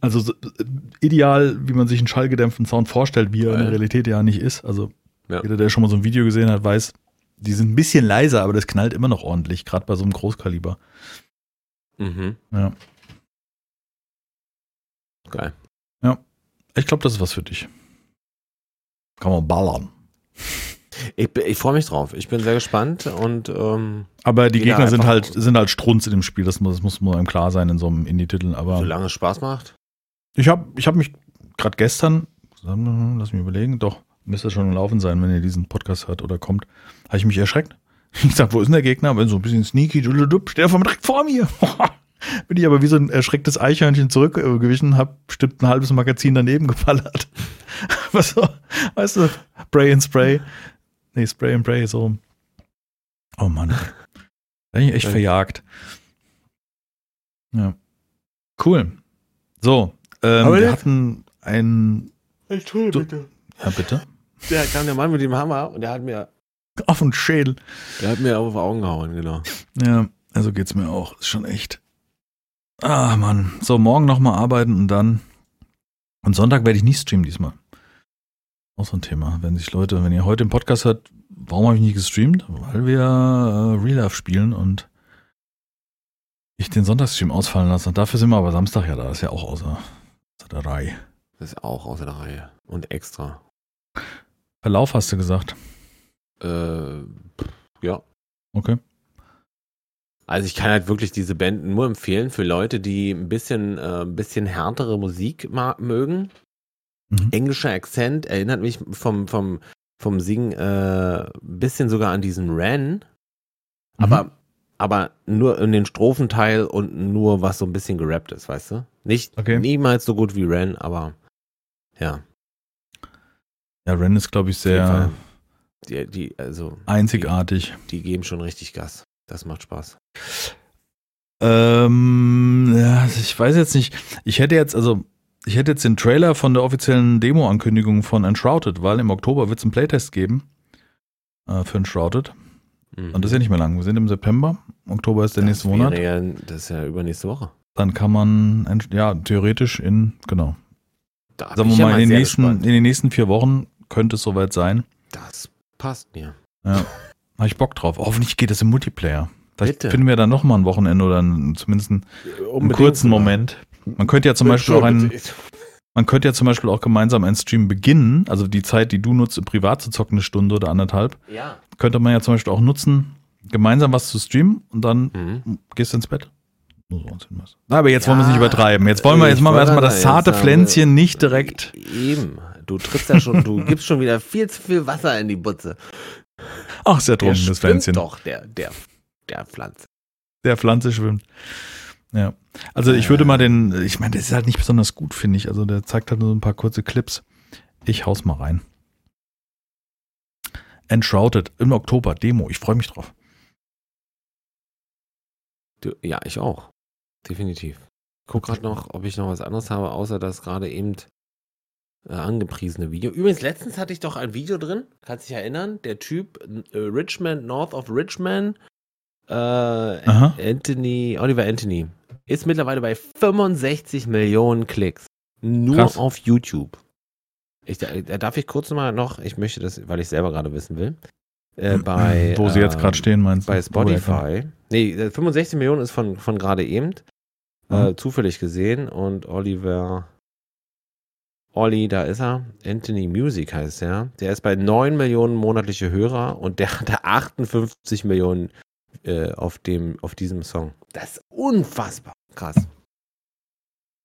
also so, äh, ideal, wie man sich einen schallgedämpften Sound vorstellt, wie er in der. Realität ja nicht ist. Also Ja. jeder, der schon mal so ein Video gesehen hat, weiß, die sind ein bisschen leiser, aber das knallt immer noch ordentlich, gerade bei so einem Großkaliber. Mhm. Ja. Geil. Ich glaube, das ist was für dich. Kann man ballern. Ich, ich freue mich drauf. Ich bin sehr gespannt und ähm, Aber die Gegner sind halt, sind halt Strunz in dem Spiel, das muss, das muss man einem klar sein in so einem Indie-Titel. Aber solange es Spaß macht. ich habe ich hab mich gerade gestern, lass mich überlegen, doch, müsste schon laufen sein, wenn ihr diesen Podcast hört oder kommt, habe ich mich erschreckt. Ich sag, wo ist denn der Gegner? Bin so ein bisschen sneaky, steht einfach direkt vor mir. Bin ich aber wie so ein erschrecktes Eichhörnchen zurückgewichen, hab bestimmt ein halbes Magazin daneben geballert. Was so, weißt du, Spray and Spray. Nee, Spray and Spray, so. Oh Mann. Bin ich echt Ja. verjagt. Ja. Cool. So, ähm, wir hatten ein, Entschuldigung, bitte. ja bitte, Da kam der Mann mit dem Hammer und der hat mir, auf den Schädel. der hat mir auf die Augen gehauen, genau. Ja, also geht's mir auch. Ist schon echt. Ah, Mann. So, morgen nochmal arbeiten und dann. Und Sonntag werde ich nicht streamen diesmal. Auch so ein Thema. Wenn sich Leute, wenn ihr heute im Podcast hört, warum habe ich nicht gestreamt? Weil wir äh, Real Life spielen und ich den Sonntagsstream ausfallen lasse. Und dafür sind wir aber Samstag ja da. Ist ja auch außer, außer der Reihe. Das ist auch außer der Reihe. Und extra. Verlauf hast du gesagt. Äh, ja. Okay. Also ich kann halt wirklich diese Band nur empfehlen für Leute, die ein bisschen, äh, ein bisschen härtere Musik mögen. Mhm. Englischer Akzent erinnert mich vom, vom, vom Singen äh, ein bisschen sogar an diesen Ren. Aber, aber nur in den Strophenteil und nur was so ein bisschen gerappt ist, weißt du? Nicht Okay. niemals so gut wie Ren, aber ja. Ja, Ren ist, glaube ich, sehr. Die, die, also, einzigartig. die geben schon richtig Gas. Das macht Spaß. Ähm, ja, also ich weiß jetzt nicht. Ich hätte jetzt, also, ich hätte jetzt den Trailer von der offiziellen Demo-Ankündigung von Enshrouded, weil im Oktober wird es einen Playtest geben äh, für Enshrouded. Mhm. Und das ist ja nicht mehr lang. Wir sind im September. Oktober ist der Das nächste Monat. Ja, das ist ja übernächste Woche. Dann kann man, ja, theoretisch in, genau. Da Sagen wir mal, in den, nächsten, gespannt. in den nächsten vier Wochen könnte es soweit sein. Das passt mir. Ja. Habe ich Bock drauf. Hoffentlich geht es im Multiplayer. Vielleicht Bitte. finden wir dann nochmal ein Wochenende oder einen, zumindest einen, einen kurzen Moment. Man könnte ja zum Beispiel auch einen, man könnte ja zum Beispiel auch gemeinsam einen Stream beginnen, also die Zeit, die du nutzt, privat zu zocken, eine Stunde oder anderthalb, Ja. könnte man ja zum Beispiel auch nutzen, gemeinsam was zu streamen und dann Mhm. gehst du ins Bett. So. Aber jetzt wollen wir es nicht Ja, übertreiben. Jetzt wollen wir, jetzt ich machen wir erstmal das zarte Pflänzchen nicht direkt. Eben. Du trittst ja schon, du gibst schon wieder viel zu viel Wasser in die Butze. Ach, sehr trunken, das Pflänzchen. doch, der, der, der Pflanze. Der Pflanze schwimmt. Ja. Also ich würde mal den, ich meine, das ist halt nicht besonders gut, finde ich. Also der zeigt halt nur so ein paar kurze Clips. Ich hau's mal rein. Enshrouded im Oktober, Demo. Ich freue mich drauf. Ja, ich auch. Definitiv. Guck gerade noch, ob ich noch was anderes habe, außer das gerade eben äh, angepriesene Video. Übrigens, letztens hatte ich doch ein Video drin, kannst dich erinnern? Der Typ äh, Richmond, North of Richmond, äh. Anthony, Oliver Anthony, ist mittlerweile bei 65 Millionen Klicks. Nur Krass. auf YouTube. Ich, da, da darf ich kurz mal noch, ich möchte das, weil ich selber gerade wissen will, äh, bei, Wo sie jetzt ähm, gerade stehen, meinst du? bei. Spotify. Nee, äh, 65 Millionen ist von, von gerade eben. Äh, zufällig gesehen. Und Oliver. Olli, da ist er. Anthony Music heißt er. Der ist bei 9 Millionen monatliche Hörer und der hatte 58 Millionen äh, auf, dem, auf diesem Song. Das ist unfassbar krass.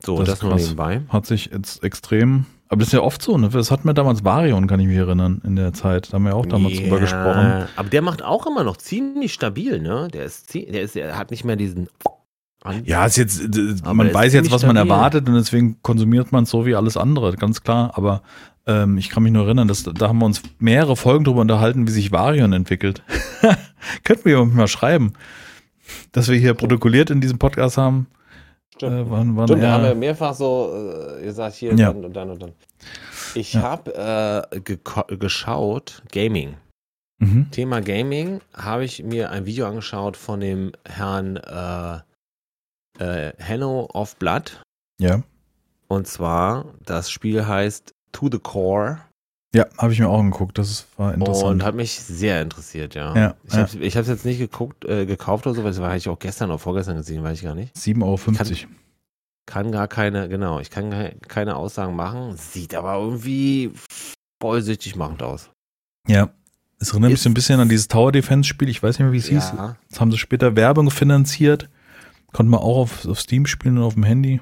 So, Das das, ist nur krass. nebenbei. Hat sich jetzt extrem, aber das ist ja oft so, ne? Das hatten wir damals Varion, kann ich mich erinnern, in der Zeit. Da haben wir auch damals drüber Ja, gesprochen. Aber der macht auch immer noch ziemlich stabil, ne? Der ist, der ist, der hat nicht mehr diesen. An Ja, ist jetzt, Aber man weiß jetzt, was man stabil. erwartet und deswegen konsumiert man es so wie alles andere, ganz klar. Aber ähm, ich kann mich nur erinnern, dass da haben wir uns mehrere Folgen drüber unterhalten, wie sich Varion entwickelt. Könnten wir mal schreiben, dass wir hier protokolliert in diesem Podcast haben. Äh, wann, wann Stimmt, da haben wir mehrfach so äh, gesagt, hier Ja. dann und dann und dann. Ich Ja. habe äh, geko- geschaut, Gaming. mhm. Thema Gaming, habe ich mir ein Video angeschaut von dem Herrn äh, äh, Hanno of Blood. Ja, Und zwar, das Spiel heißt To the Core ja habe ich mir auch angeguckt. Das war interessant. und hat mich sehr interessiert, ja. Ja, ich ja. habe ich hab's jetzt nicht geguckt, äh, gekauft oder so, weil das war ich auch gestern oder vorgestern gesehen, weiß ich gar nicht. 7,50 Euro. Kann gar keine, genau, ich kann ke- keine Aussagen machen. Sieht aber irgendwie vollsüchtig machend aus. Ja. Es erinnert mich so ein bisschen an dieses Tower Defense Spiel. Ich weiß nicht mehr, wie es hieß. Ja, Das haben sie später Werbung finanziert. Konnte man auch auf, auf Steam spielen und auf dem Handy.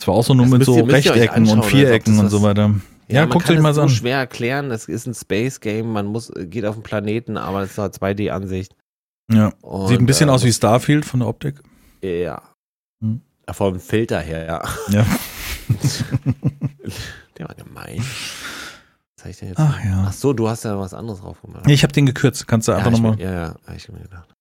Es war auch so nur Das mit so ihr- Rechtecken und Vierecken das und so weiter. Ja, man guckt euch mal das an. so schwer erklären. Es ist ein Space Game. Man muss geht auf den Planeten, aber es ist eine 2D-Ansicht. Ja. Und, Sieht ein bisschen äh, aus wie Starfield von der Optik. Ja. Hm. Vom Filter her, ja. Ja. Der war gemein. Was ich denn jetzt? Ach ja. Ach so, du hast ja was anderes drauf gemacht. Nee, ich habe den gekürzt. Kannst du ja, einfach ich nochmal. ja, ja, hab ich mir gedacht.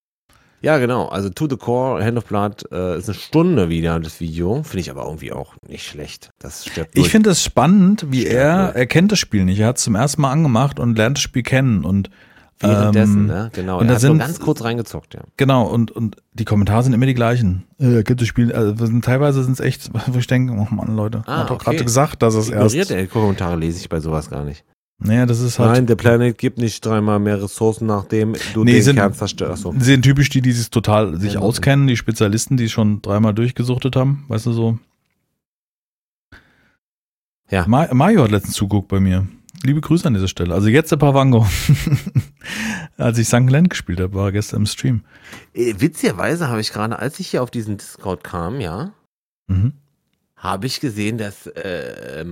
Ja, genau. Also To the Core, Hand of Blood äh, ist eine Stunde wieder das Video. Finde ich aber irgendwie auch nicht schlecht. Das Ich durch. finde es spannend, wie er, ne? er kennt das Spiel nicht. Er hat es zum ersten Mal angemacht und lernt das Spiel kennen. Und währenddessen, ähm, ne? Genau. und er da hat sind- ganz kurz reingezockt, ja. Genau, und, und die Kommentare sind immer die gleichen. Äh, kennt das Spiel, also sind, teilweise sind es echt, wo ich denke, oh Mann, Leute, Ah, hat doch okay. gerade gesagt, dass es Ignoriert erst. er Kommentare lese ich bei sowas gar nicht. Naja, das ist halt. Nein, der Planet gibt nicht dreimal mehr Ressourcen, nachdem du Nee, den sind- Kern zerstörst. So. sind typisch die, die sich total sich Ja, auskennen, die Spezialisten, die schon dreimal durchgesuchtet haben, weißt du so. Ja. Ma Mario hat letztens zuguckt bei mir. Liebe Grüße an dieser Stelle. Also jetzt der Pavango. Als ich St. Land gespielt habe, war er gestern im Stream. Äh, witzigerweise habe ich gerade, als ich hier auf diesen Discord kam, ja, Mhm. habe ich gesehen, dass äh,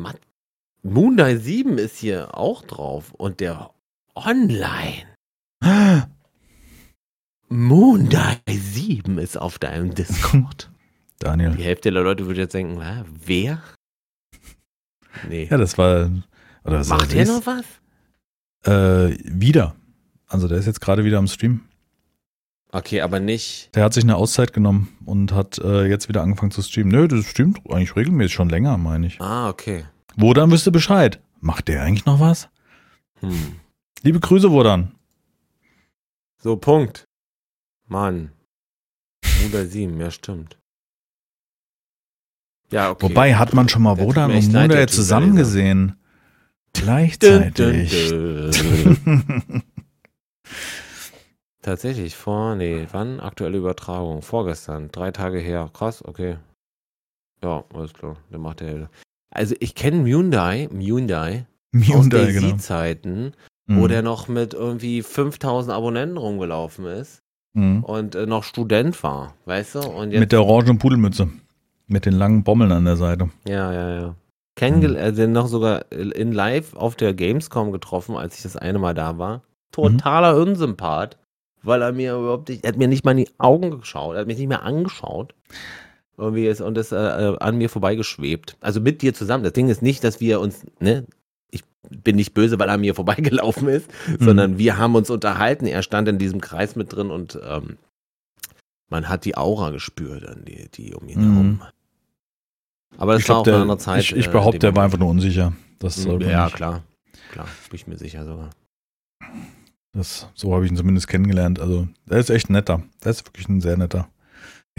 Mat- Moondai 7 ist hier auch drauf und der Online. Moondai 7 ist auf deinem Discord. Daniel. Die Hälfte der Leute würde jetzt denken, hä, wer? Nee. Ja, das war. Oder was Macht er das? noch was? Äh, wieder. Also der ist jetzt gerade wieder am Stream. Okay, aber nicht. Der hat sich eine Auszeit genommen und hat äh, jetzt wieder angefangen zu streamen. Nö, das streamt eigentlich regelmäßig schon länger, meine ich. Ah, okay. Wodan wüsste Bescheid. Macht der eigentlich noch was? Hm. Liebe Grüße, Wodan. So, Punkt. Mann. Bruder 7, ja, stimmt. Ja, okay. Wobei, hat man schon mal Wodan und Muda zusammen gesehen? Gleichzeitig. Dun, dun, dun. Tatsächlich, vor, nee, wann? Aktuelle Übertragung. Vorgestern, drei Tage her. Krass, okay. Ja, alles klar. Der macht der. Also ich kenne Hyundai, Hyundai, Hyundai aus genau. Zeiten, mhm. wo der noch mit irgendwie 5000 Abonnenten rumgelaufen ist mhm. und äh, noch Student war, weißt du? Und jetzt, mit der orangen Pudelmütze. Mit den langen Bommeln an der Seite. Ja, ja, ja. Kennengel mhm. also noch sogar in live auf der Gamescom getroffen, als ich das eine Mal da war. Totaler mhm. Unsympath, weil er mir überhaupt nicht, er hat mir nicht mal in die Augen geschaut, er hat mich nicht mehr angeschaut. Irgendwie ist und ist äh, äh, an mir vorbeigeschwebt. Also mit dir zusammen. Das Ding ist nicht, dass wir uns, ne, ich bin nicht böse, weil er mir vorbeigelaufen ist, mhm. sondern wir haben uns unterhalten. Er stand in diesem Kreis mit drin und ähm, man hat die Aura gespürt, die, die um ihn mhm. herum aber das ich war glaub, auch der, eine andere Zeit. Ich, ich äh, behaupte, der war einfach nur unsicher. Das hm, ja, nicht. klar. Klar, bin ich mir sicher sogar. Das, so habe ich ihn zumindest kennengelernt. Also, der ist echt netter. Der ist wirklich ein sehr netter.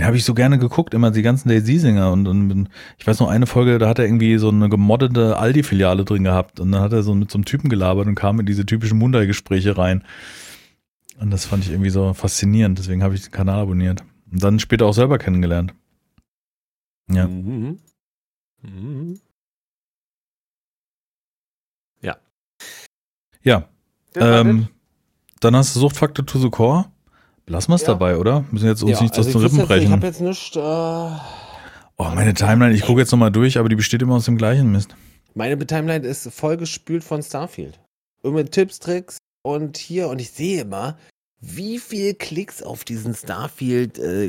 Den habe ich so gerne geguckt, immer die ganzen Daisy-Singer. Und, und ich weiß noch, eine Folge, da hat er irgendwie so eine gemoddete Aldi-Filiale drin gehabt. Und dann hat er so mit so einem Typen gelabert und kam in diese typischen Mundai-Gespräche rein. Und das fand ich irgendwie so faszinierend. Deswegen habe ich den Kanal abonniert. Und dann später auch selber kennengelernt. Ja. Mhm. Mhm. Ja. Ja. Ähm, dann hast du Suchtfaktor to the Core. Lassen wir es ja. dabei, oder? Müssen jetzt uns ja, nichts also aus den Rippen brechen. Ich habe jetzt nicht. Äh, oh, meine Timeline, ich gucke jetzt nochmal durch, aber die besteht immer aus dem gleichen Mist. Meine Timeline ist voll gespült von Starfield. Irgendwelche Tipps, Tricks und hier und ich sehe immer, wie viel Klicks auf diesen Starfield äh,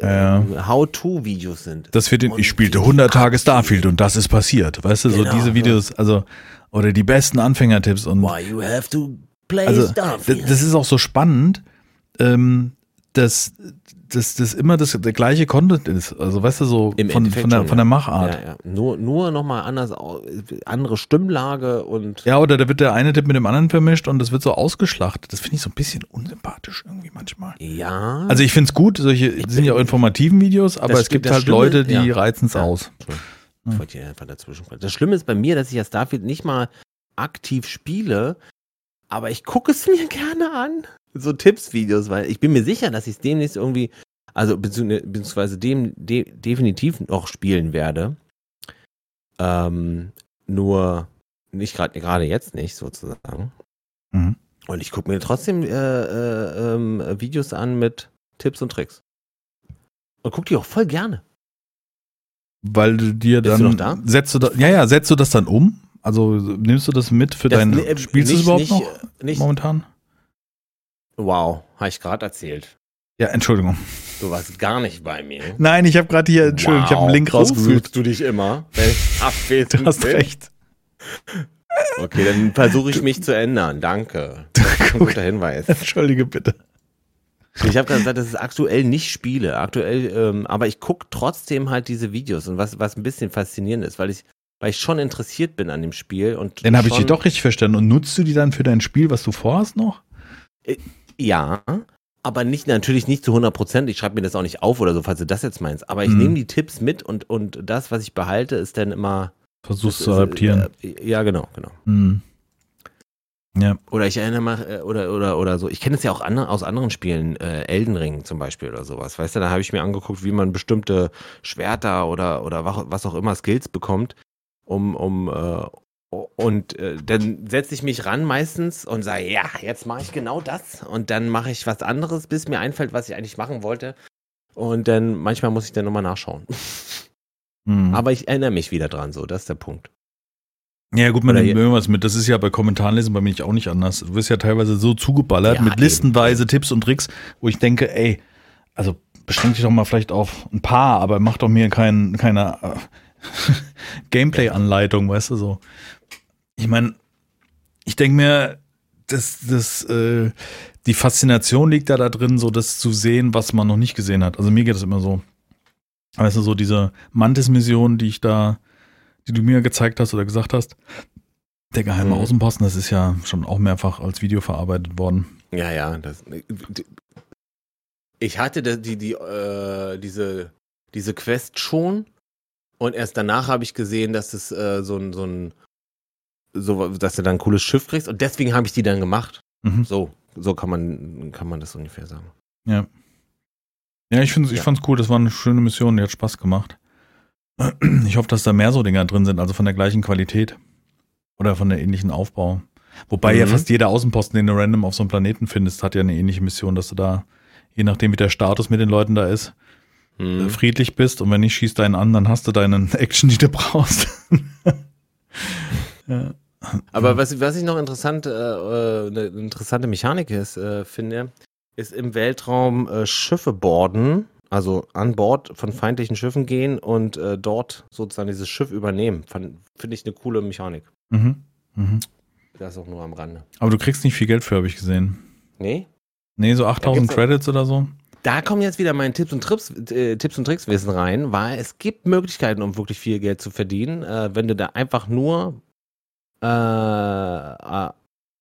ja. Ähm, How-To-Videos sind. Das wird in, ich spielte 100 Tage Starfield und das ist passiert. Weißt du, genau, so diese Videos, also, oder die besten Anfängertipps und. Why you have to play also, Starfield. Das ist auch so spannend, ähm, dass das, das immer das, der gleiche Content ist. Also weißt du, so Im von, von, der, schon, von der Machart. Ja, ja. Nur, nur nochmal anders, andere Stimmlage und. Ja, oder da wird der eine Tipp mit dem anderen vermischt und das wird so ausgeschlachtet. Das finde ich so ein bisschen unsympathisch irgendwie manchmal. Ja. Also ich finde es gut, solche ich sind ja auch informativen Videos, aber es gibt halt Stimme, Leute, die ja. reizen es aus. Ich wollte hier einfach dazwischen. Das Schlimme ist bei mir, dass ich ja Starfield nicht mal aktiv spiele, aber ich gucke es mir gerne an. So Tipps-Videos, weil ich bin mir sicher, dass ich es demnächst irgendwie also beziehungsweise dem de, definitiv noch spielen werde. Ähm, nur nicht gerade gerade jetzt nicht sozusagen. Mhm. Und ich gucke mir trotzdem äh, äh, äh, Videos an mit Tipps und Tricks. Und guck die auch voll gerne. Weil du dir Bist dann du noch da? setzt du da, ja ja setzt du das dann um? Also nimmst du das mit für das, dein ne, spielst du es überhaupt nicht, noch nicht, momentan? Wow, habe ich gerade erzählt. Ja, Entschuldigung. Du warst gar nicht bei mir. Nein, ich habe gerade hier, Entschuldigung, wow. ich habe einen Link rausgesucht. Du dich immer, wenn ich abwesend Du hast bin. recht. Okay, dann versuche ich mich zu ändern. Danke. ein guter Hinweis. Entschuldige bitte. Ich habe gesagt, dass ich aktuell nicht spiele. Aktuell, ähm, aber ich gucke trotzdem halt diese Videos und was, was ein bisschen faszinierend ist, weil ich, weil ich schon interessiert bin an dem Spiel. Und dann habe ich dich doch richtig verstanden. Und nutzt du die dann für dein Spiel, was du vorhast noch? Äh, ja, aber nicht natürlich nicht zu 100 Prozent. Ich schreibe mir das auch nicht auf oder so, falls du das jetzt meinst. Aber ich mhm. nehme die Tipps mit und, und das, was ich behalte, ist dann immer. Versuchst zu adaptieren. Äh, ja, genau, genau. Mhm. Ja. Oder ich erinnere mich, äh, oder, oder, oder so. Ich kenne es ja auch andere, aus anderen Spielen, äh, Elden Ring zum Beispiel oder sowas. Weißt du, da habe ich mir angeguckt, wie man bestimmte Schwerter oder, oder was auch immer Skills bekommt, um, um, äh, und äh, dann setze ich mich ran meistens und sage, ja, jetzt mache ich genau das. Und dann mache ich was anderes, bis mir einfällt, was ich eigentlich machen wollte. Und dann manchmal muss ich dann nochmal nachschauen. Mhm. Aber ich erinnere mich wieder dran, so, das ist der Punkt. Ja, gut, man nimmt irgendwas mit. Das ist ja bei Kommentarlesen bei mir auch nicht anders. Du wirst ja teilweise so zugeballert ja, mit listenweise eben. Tipps und Tricks, wo ich denke, ey, also beschränk dich doch mal vielleicht auf ein paar, aber mach doch mir kein, keine äh, Gameplay-Anleitung, weißt du so ich meine, ich denke mir, das, das, äh, die Faszination liegt da da drin, so das zu sehen, was man noch nicht gesehen hat. Also mir geht es immer so. Weißt du, so diese Mantis-Mission, die ich da, die du mir gezeigt hast oder gesagt hast, Der geheime Mhm. Außenposten, das ist ja schon auch mehrfach als Video verarbeitet worden. Ja, ja. Das, ich hatte die, die, äh, diese, diese Quest schon und erst danach habe ich gesehen, dass es äh, so ein, so ein, so, dass du dann ein cooles Schiff kriegst und deswegen habe ich die dann gemacht. Mhm. So, so kann man, kann man das ungefähr sagen. Ja. Ja, ich, find's, ich Ja. fand's cool, das war eine schöne Mission, die hat Spaß gemacht. Ich hoffe, dass da mehr so Dinger drin sind, also von der gleichen Qualität. Oder von der ähnlichen Aufbau. Wobei ja Mhm. fast jeder Außenposten, den du random auf so einem Planeten findest, hat ja eine ähnliche Mission, dass du da, je nachdem wie der Status mit den Leuten da ist, äh, Mhm. friedlich bist und wenn nicht, schießt deinen an, dann hast du deinen Action, die du brauchst. ja. Aber was, was ich noch interessant, äh, äh, eine interessante Mechanik ist, äh, finde, ist im Weltraum äh, Schiffe boarden, also an Bord von feindlichen Schiffen gehen und äh, dort sozusagen dieses Schiff übernehmen. Finde ich eine coole Mechanik. Mhm. Mhm. Das auch nur am Rande. Aber du kriegst nicht viel Geld für, habe ich gesehen. Nee? Nee, so 8000 gibt's- Credits oder so. Da kommen jetzt wieder meine Tipps und Trips, äh, Tipps und Trickswissen rein, weil es gibt Möglichkeiten, um wirklich viel Geld zu verdienen, äh, wenn du da einfach nur, äh, äh,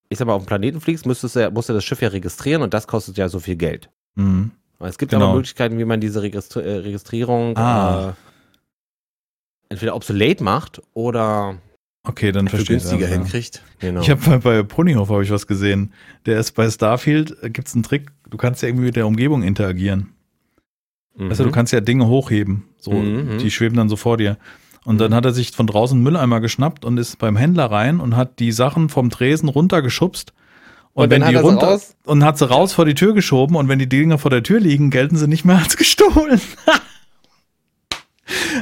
ich sag mal, auf den Planeten fliegst, müsstest du, ja- musst du das Schiff ja registrieren und das kostet ja so viel Geld. Mhm. Es gibt Genau. aber Möglichkeiten, wie man diese Registri äh, Registrierung Ah. äh, entweder obsolete macht oder Okay, dann verstehe ich günstiger hinkriegt. Genau. Ich habe bei, bei Ponyhof habe ich was gesehen. Der ist bei Starfield, äh, gibt's einen Trick, du kannst ja irgendwie mit der Umgebung interagieren. mhm. Weißt du, du kannst ja Dinge hochheben. So, Mhm. die schweben dann so vor dir. Und dann hat er sich von draußen einen Mülleimer geschnappt und ist beim Händler rein und hat die Sachen vom Tresen runtergeschupst. Und, Und wenn die er runter raus? und hat sie raus vor die Tür geschoben und wenn die Dinger vor der Tür liegen, gelten sie nicht mehr als gestohlen.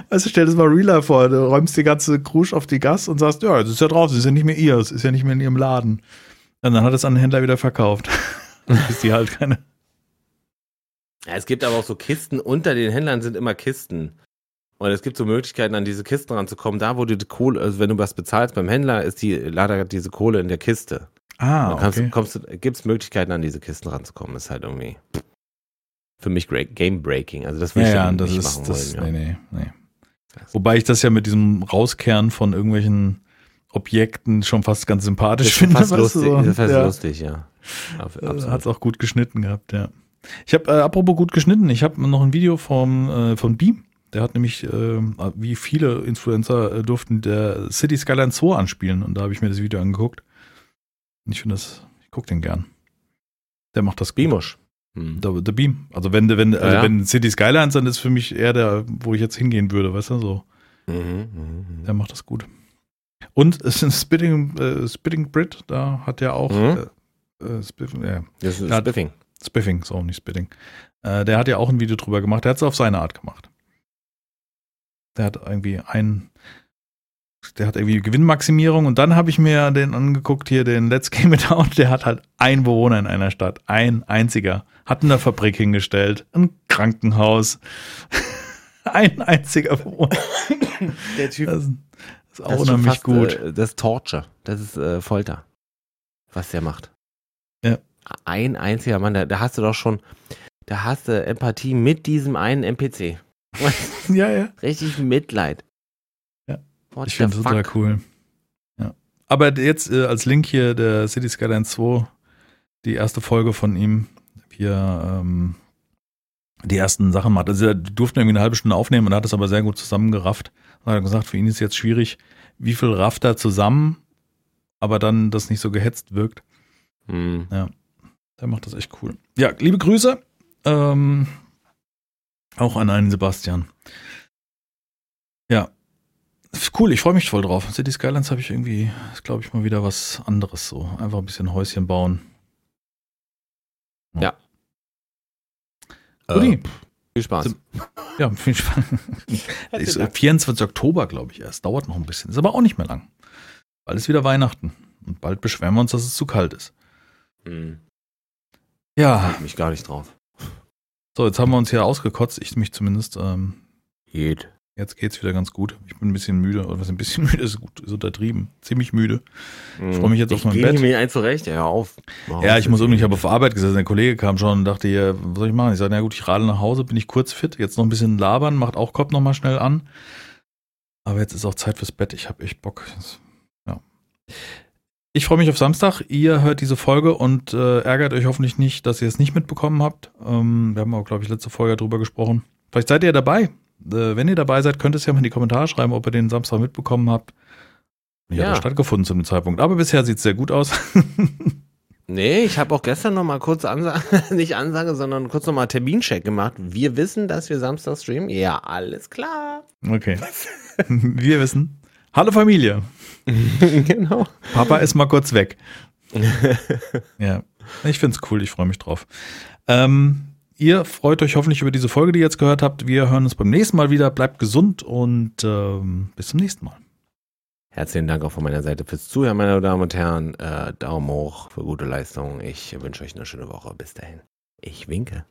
Also stell dir das mal Real vor, du räumst die ganze Krusch auf die Gas und sagst, ja, es ist ja drauf, es ist ja nicht mehr ihr, es ist ja nicht mehr in ihrem Laden. Und dann hat es an den Händler wieder verkauft. Bis die halt keine. Ja, es gibt aber auch so Kisten, unter den Händlern sind immer Kisten. Und es gibt so Möglichkeiten, an diese Kisten ranzukommen. Da, wo du die Kohle, also wenn du was bezahlst beim Händler, ist die leider diese Kohle in der Kiste. Ah, dann kannst, okay. gibt es Möglichkeiten, an diese Kisten ranzukommen. Ist halt irgendwie für mich great, Game Breaking. Also das will Ja, ich ja, das nicht ist, machen das, wollen. nee, nee, nee. Das- Wobei ich das ja mit diesem Rauskehren von irgendwelchen Objekten schon fast ganz Ja. sympathisch Das ist finde. fast lustig, so. das ist fast ja. lustig, ja. Absolut. Hat es auch gut geschnitten gehabt, ja. Ich habe, äh, apropos gut geschnitten, ich habe noch ein Video vom, äh, von Beam. Der hat nämlich, äh, wie viele Influencer äh, durften der City Skyline 2 anspielen und da habe ich mir das Video angeguckt. Und ich finde das, ich gucke den gern. Der macht das gut. Beamusch. Hm. Der, der Beam. Also wenn, wenn, also ja. wenn City Skylines, dann ist für mich eher der, wo ich jetzt hingehen würde, weißt du, so. Mhm, mhm, Der macht das gut. Und es ist Spitting, äh, Spitting Brit, da hat er auch, Mhm. äh, äh, Spiffing, ja, Das ist Ja, Spiffing. Spiffing, so nicht Spitting. Äh, der hat ja auch ein Video drüber gemacht, der hat es auf seine Art gemacht. Der hat irgendwie ein, der hat irgendwie Gewinnmaximierung und dann habe ich mir den angeguckt, hier den Let's Game It Out, der hat halt ein Bewohner in einer Stadt, ein einziger, hat eine Fabrik hingestellt, ein Krankenhaus, ein einziger Bewohner. Der Typ. Das, das ist auch das unheimlich fast, gut. Äh, das ist Torture. Das ist äh, Folter. Was der macht. Ja. Ein einziger Mann, da, da hast du doch schon, da hast du Empathie mit diesem einen NPC. ja, ja. Richtig Mitleid. Ja. What Ich finde es total cool. Ja. Aber jetzt äh, als Link hier der City Skyline 2, die erste Folge von ihm, wie er ähm, die ersten Sachen macht. Also er durfte irgendwie eine halbe Stunde aufnehmen und er hat es aber sehr gut zusammengerafft. Und hat gesagt, für ihn ist jetzt schwierig, wie viel rafft er zusammen, aber dann das nicht so gehetzt wirkt. Hm. Der macht das echt cool. Ja, liebe Grüße. Ähm, auch an einen Sebastian. Ja. Cool, ich freue mich voll drauf. City Skylines habe ich irgendwie, ist glaube ich mal wieder was anderes so. Einfach ein bisschen Häuschen bauen. Ja. Guti. Äh, viel Spaß. Ja, viel Spaß. Ist äh, 24. Oktober, glaube ich, erst. Dauert noch ein bisschen. Ist aber auch nicht mehr lang. Bald ist wieder Weihnachten. Und bald beschweren wir uns, dass es zu kalt ist. Hm. Ja, Freue ich mich gar nicht drauf. So, jetzt haben wir uns hier ausgekotzt. Ich mich zumindest. Ähm, Geht. Jetzt geht's wieder ganz gut. Ich bin ein bisschen müde, oder was ein bisschen müde ist gut, ist untertrieben. Ziemlich müde. Ich freu mich jetzt auf mein Bett. mir ein zurecht. Ja, auf. Hör Ja, ich muss irgendwie, ich habe auf Arbeit gesessen, der Kollege kam schon und dachte, ja, was soll ich machen? Ich sage, na gut, ich radel nach Hause, bin ich kurz fit, jetzt noch ein bisschen labern, macht auch Kopf nochmal schnell an. Aber jetzt ist auch Zeit fürs Bett, ich habe echt Bock. Ja. Ich freue mich auf Samstag. Ihr hört diese Folge und äh, ärgert euch hoffentlich nicht, dass ihr es nicht mitbekommen habt. Ähm, wir haben auch, glaube ich, letzte Folge darüber gesprochen. Vielleicht seid ihr dabei. Äh, wenn ihr dabei seid, könnt ihr es ja mal in die Kommentare schreiben, ob ihr den Samstag mitbekommen habt. Wie ja. hat er stattgefunden zu dem Zeitpunkt. Aber bisher sieht es sehr gut aus. nee, ich habe auch gestern noch mal kurz Ansage, nicht Ansage, sondern kurz noch mal Termincheck gemacht. Wir wissen, dass wir Samstag streamen. Ja, alles klar. Okay. wir wissen. Hallo Familie. genau. Papa ist mal kurz weg. ja, ich finde es cool, ich freue mich drauf. Ähm, ihr freut euch hoffentlich über diese Folge, die ihr jetzt gehört habt. Wir hören uns beim nächsten Mal wieder. Bleibt gesund und ähm, bis zum nächsten Mal. Herzlichen Dank auch von meiner Seite fürs Zuhören, meine Damen und Herren. Äh, Daumen hoch für gute Leistung. Ich wünsche euch eine schöne Woche. Bis dahin. Ich winke.